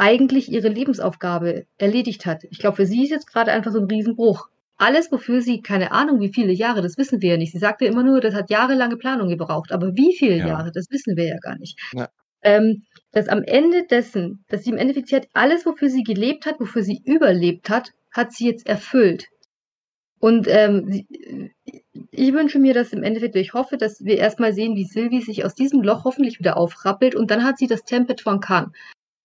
eigentlich ihre Lebensaufgabe erledigt hat. Ich glaube, für sie ist jetzt gerade einfach so ein Riesenbruch. Alles, wofür sie, keine Ahnung, wie viele Jahre, das wissen wir ja nicht. Sie sagte immer nur, das hat jahrelange Planung gebraucht. Aber wie viele ja. Jahre, das wissen wir ja gar nicht. Ja. Ähm, dass am Ende dessen, dass sie im Endeffekt, sie hat alles, wofür sie gelebt hat, wofür sie überlebt hat, hat sie jetzt erfüllt. Und ähm, ich wünsche mir dass im Endeffekt, ich hoffe, dass wir erstmal sehen, wie Sylvie sich aus diesem Loch hoffentlich wieder aufrappelt und dann hat sie das Tempet von Kang.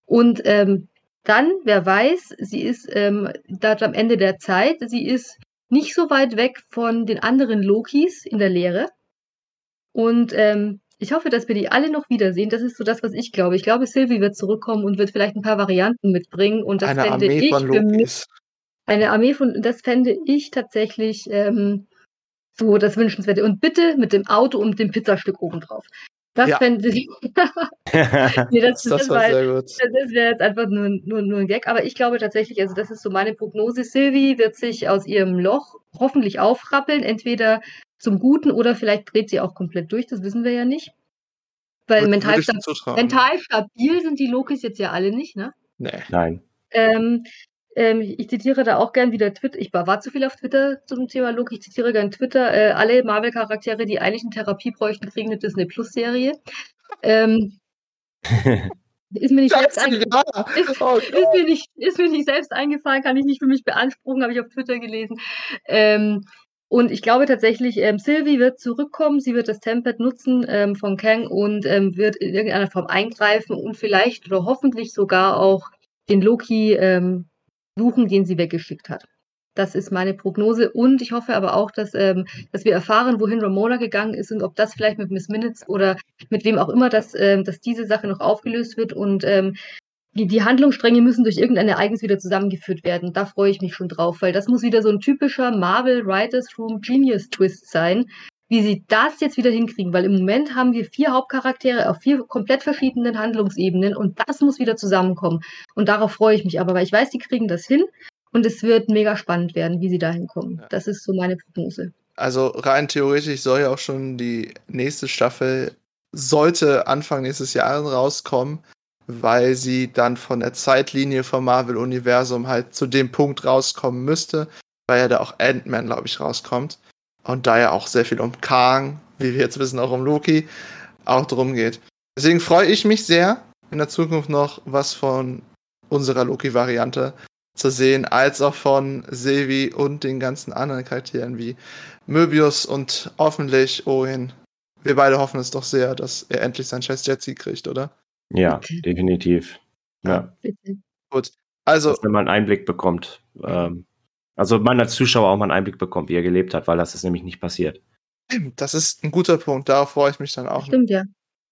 Und ähm, dann, wer weiß, sie ist ähm, dort am Ende der Zeit, sie ist nicht so weit weg von den anderen Lokis in der Lehre. Und ähm, ich hoffe, dass wir die alle noch wiedersehen. Das ist so das, was ich glaube. Ich glaube, Sylvie wird zurückkommen und wird vielleicht ein paar Varianten mitbringen. Und das eine fände Armee ich von Lokis. eine Armee von, das fände ich tatsächlich ähm, so das Wünschenswerte. Und bitte mit dem Auto und dem Pizzastück obendrauf. Das ja. fände ich. *laughs* nee, das, das, das, war sehr gut. Das wäre jetzt einfach nur, nur, nur ein Gag. Aber ich glaube tatsächlich, also das ist so meine Prognose. Sylvie wird sich aus ihrem Loch hoffentlich aufrappeln, entweder zum Guten oder vielleicht dreht sie auch komplett durch. Das wissen wir ja nicht. Weil mental, stab mental stabil sind die Lokis jetzt ja alle nicht, ne? Nee. Nein. Ähm, ähm, ich zitiere da auch gern wieder Twitter. Ich war, zu viel auf Twitter zum Thema Loki. Ich zitiere gern Twitter. Äh, alle Marvel-Charaktere, die eigentlich eine Therapie bräuchten, kriegen eine Disney Plus-Serie. Ähm, *laughs* ist mir, nicht selbst eingefallen. Ist, oh ist, mir nicht, ist mir nicht selbst eingefallen, kann ich nicht für mich beanspruchen, habe ich auf Twitter gelesen. Ähm, und ich glaube tatsächlich, ähm, Sylvie wird zurückkommen, sie wird das Tempad nutzen ähm, von Kang und ähm, wird in irgendeiner Form eingreifen und vielleicht oder hoffentlich sogar auch den Loki ähm, suchen, den sie weggeschickt hat. Das ist meine Prognose. Und ich hoffe aber auch, dass, ähm, dass wir erfahren, wohin Ramona gegangen ist und ob das vielleicht mit Miss Minutes oder mit wem auch immer, dass, ähm, dass diese Sache noch aufgelöst wird. Und ähm, die, die Handlungsstränge müssen durch irgendein Ereignis wieder zusammengeführt werden. Da freue ich mich schon drauf, weil das muss wieder so ein typischer Marvel Writers Room Genius Twist sein, wie sie das jetzt wieder hinkriegen, weil im Moment haben wir vier Hauptcharaktere auf vier komplett verschiedenen Handlungsebenen und das muss wieder zusammenkommen. Und darauf freue ich mich aber, weil ich weiß, die kriegen das hin und es wird mega spannend werden, wie sie da hinkommen. Ja. Das ist so meine Prognose. Also rein theoretisch soll ja auch schon die nächste Staffel, sollte Anfang nächstes Jahres rauskommen, weil sie dann von der Zeitlinie vom Marvel-Universum halt zu dem Punkt rauskommen müsste, weil ja da auch Ant-Man, glaube ich, rauskommt. Und da ja auch sehr viel um Kang, wie wir jetzt wissen, auch um Loki, auch drum geht. Deswegen freue ich mich sehr, in der Zukunft noch was von unserer Loki-Variante zu sehen, als auch von Sylvie und den ganzen anderen Charakteren wie Möbius und hoffentlich Owen. Wir beide hoffen es doch sehr, dass er endlich sein scheiß Jetski kriegt, oder? Ja, definitiv. Ja. Gut. Also. Dass, wenn man einen Einblick bekommt, ähm, also man als Zuschauer auch mal einen Einblick bekommt, wie er gelebt hat, weil das ist nämlich nicht passiert. Das ist ein guter Punkt, darauf freue ich mich dann auch. Stimmt, ja.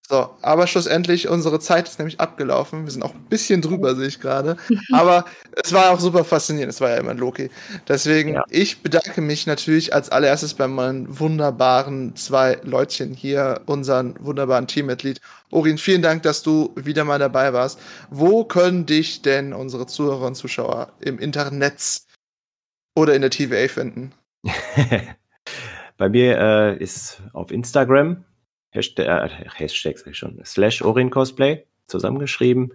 So, aber schlussendlich, unsere Zeit ist nämlich abgelaufen. Wir sind auch ein bisschen drüber, sehe ich gerade. *laughs* Aber es war auch super faszinierend. Es war ja immer ein Loki. Deswegen, ja. ich bedanke mich natürlich als allererstes bei meinen wunderbaren zwei Leutchen hier, unseren wunderbaren Teammitglied. Orin, vielen Dank, dass du wieder mal dabei warst. Wo können dich denn unsere Zuhörer und Zuschauer im Internet oder in der TVA finden? *laughs* Bei mir äh, ist auf Instagram Hashtag, äh, Hashtag sag ich schon, slash Orin Cosplay zusammengeschrieben.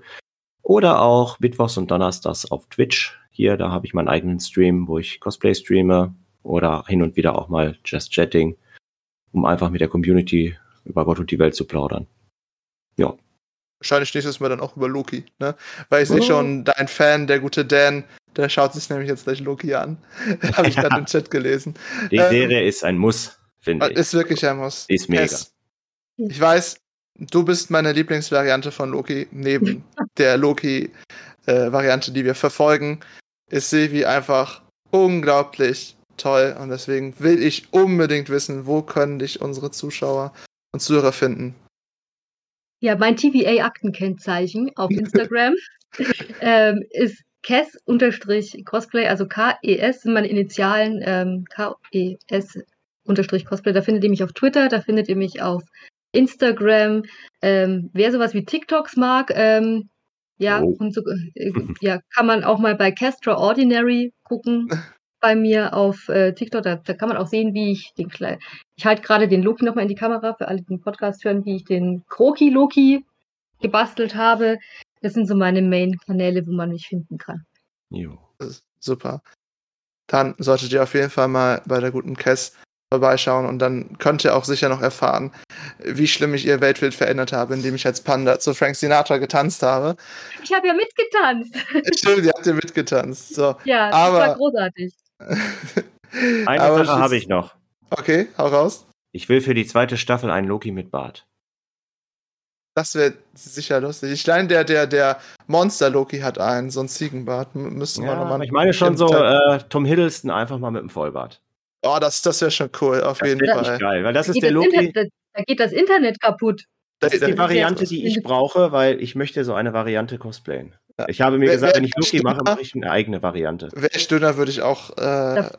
Oder auch Mittwochs und Donnerstags auf Twitch. Hier, da habe ich meinen eigenen Stream, wo ich Cosplay streame oder hin und wieder auch mal Just Chatting, um einfach mit der Community über Gott und die Welt zu plaudern. Ja. wahrscheinlich nächstes Mal dann auch über Loki, ne? Weil ich oh. sehe schon, dein Fan, der gute Dan, der schaut sich nämlich jetzt gleich Loki an. *laughs* Habe ich ja. gerade im Chat gelesen. Die ähm, Serie ist ein Muss, finde ich. Ist wirklich ein Muss. Ist mega. Es, ich weiß, du bist meine Lieblingsvariante von Loki, neben *laughs* der Loki-Variante, äh, die wir verfolgen, ist Sevi einfach unglaublich toll und deswegen will ich unbedingt wissen, wo können dich unsere Zuschauer und Zuhörer finden. Ja, mein TVA-Aktenkennzeichen auf *laughs* Instagram ähm, ist Kes-Cosplay, also K-E-S sind meine Initialen, ähm, K-E-S-Cosplay. Da findet ihr mich auf Twitter, da findet ihr mich auf Instagram. Ähm, wer sowas wie TikToks mag, ähm, ja, oh. und so, äh, ja, kann man auch mal bei Castra Ordinary gucken. *laughs* bei mir auf äh, TikTok, da, da, kann man auch sehen, wie ich den kleinen. Ich halte gerade den Loki nochmal in die Kamera für alle, die den Podcast hören, wie ich den Kroki Loki gebastelt habe. Das sind so meine Main-Kanäle, wo man mich finden kann. Jo. Super. Dann solltet ihr auf jeden Fall mal bei der guten Cass vorbeischauen und dann könnt ihr auch sicher noch erfahren, wie schlimm ich ihr Weltbild verändert habe, indem ich als Panda zu Frank Sinatra getanzt habe. Ich habe ja mitgetanzt. *laughs* Stimmt, ihr habt ja mitgetanzt. So. Ja, das Aber, war großartig. *laughs* Eine Aber Sache habe ich noch. Okay, hau raus. Ich will für die zweite Staffel einen Loki mit Bart. Das wäre sicher lustig. Ich meine, der, der, der Monster-Loki hat einen, so ein Ziegenbart. Müssen ja, wir nochmal. Ich meine schon so äh, Tom Hiddleston einfach mal mit dem Vollbart. Oh, das, das wäre schon cool, auf das jeden Fall. geil, weil das da ist der Loki. Internet, da geht das Internet kaputt. Das ist die Variante, die ich brauche, weil ich möchte so eine Variante cosplayen. Ja. Ich habe mir gesagt, wenn ich Loki mache, mache ich eine eigene Variante. Wäre ich dünner, würde ich auch äh,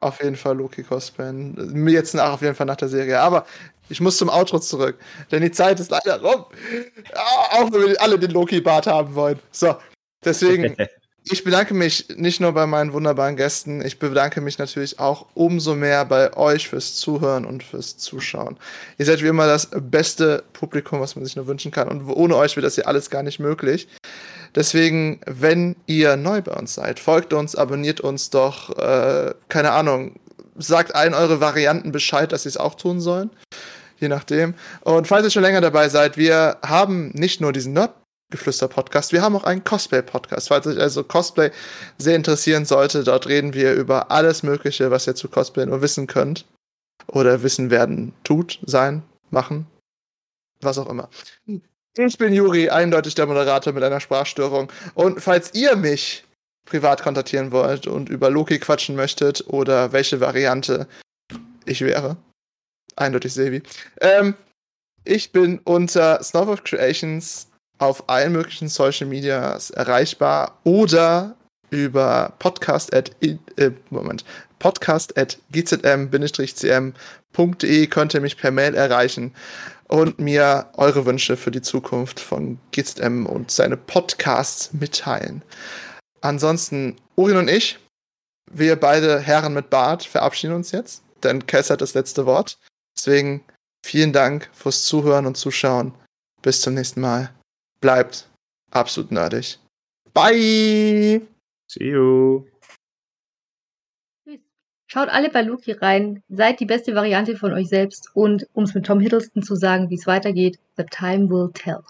auf jeden Fall Loki cosplayen. Mir jetzt nach, auf jeden Fall nach der Serie. Aber ich muss zum Outro zurück, denn die Zeit ist leider rum. auch wenn wir alle den Loki-Bart haben wollen. So, deswegen *laughs* Ich bedanke mich nicht nur bei meinen wunderbaren Gästen, ich bedanke mich natürlich auch umso mehr bei euch fürs Zuhören und fürs Zuschauen. Ihr seid wie immer das beste Publikum, was man sich nur wünschen kann. Und ohne euch wird das hier alles gar nicht möglich. Deswegen, wenn ihr neu bei uns seid, folgt uns, abonniert uns doch, äh, keine Ahnung, sagt allen eure Varianten Bescheid, dass sie es auch tun sollen je nachdem. Und falls ihr schon länger dabei seid, wir haben nicht nur diesen Nerd Geflüster-Podcast. Wir haben auch einen Cosplay-Podcast. Falls euch also Cosplay sehr interessieren sollte, dort reden wir über alles Mögliche, was ihr zu Cosplay nur wissen könnt. Oder wissen werden, tut, sein, machen, was auch immer. Ich bin Juri, eindeutig der Moderator mit einer Sprachstörung. Und falls ihr mich privat kontaktieren wollt und über Loki quatschen möchtet oder welche Variante ich wäre, eindeutig Sevi, ähm, ich bin unter Snow of Creations auf allen möglichen Social Medias erreichbar oder über podcast at, äh, Moment, podcast at gzm-cm.de könnt ihr mich per Mail erreichen und mir eure Wünsche für die Zukunft von GZM und seine Podcasts mitteilen. Ansonsten, Urin und ich, wir beide Herren mit Bart, verabschieden uns jetzt, denn Kess hat das letzte Wort. Deswegen vielen Dank fürs Zuhören und Zuschauen. Bis zum nächsten Mal bleibt absolut nerdig. Bye! See you! Schaut alle bei Loki rein, seid die beste Variante von euch selbst und um es mit Tom Hiddleston zu sagen, wie es weitergeht, the time will tell.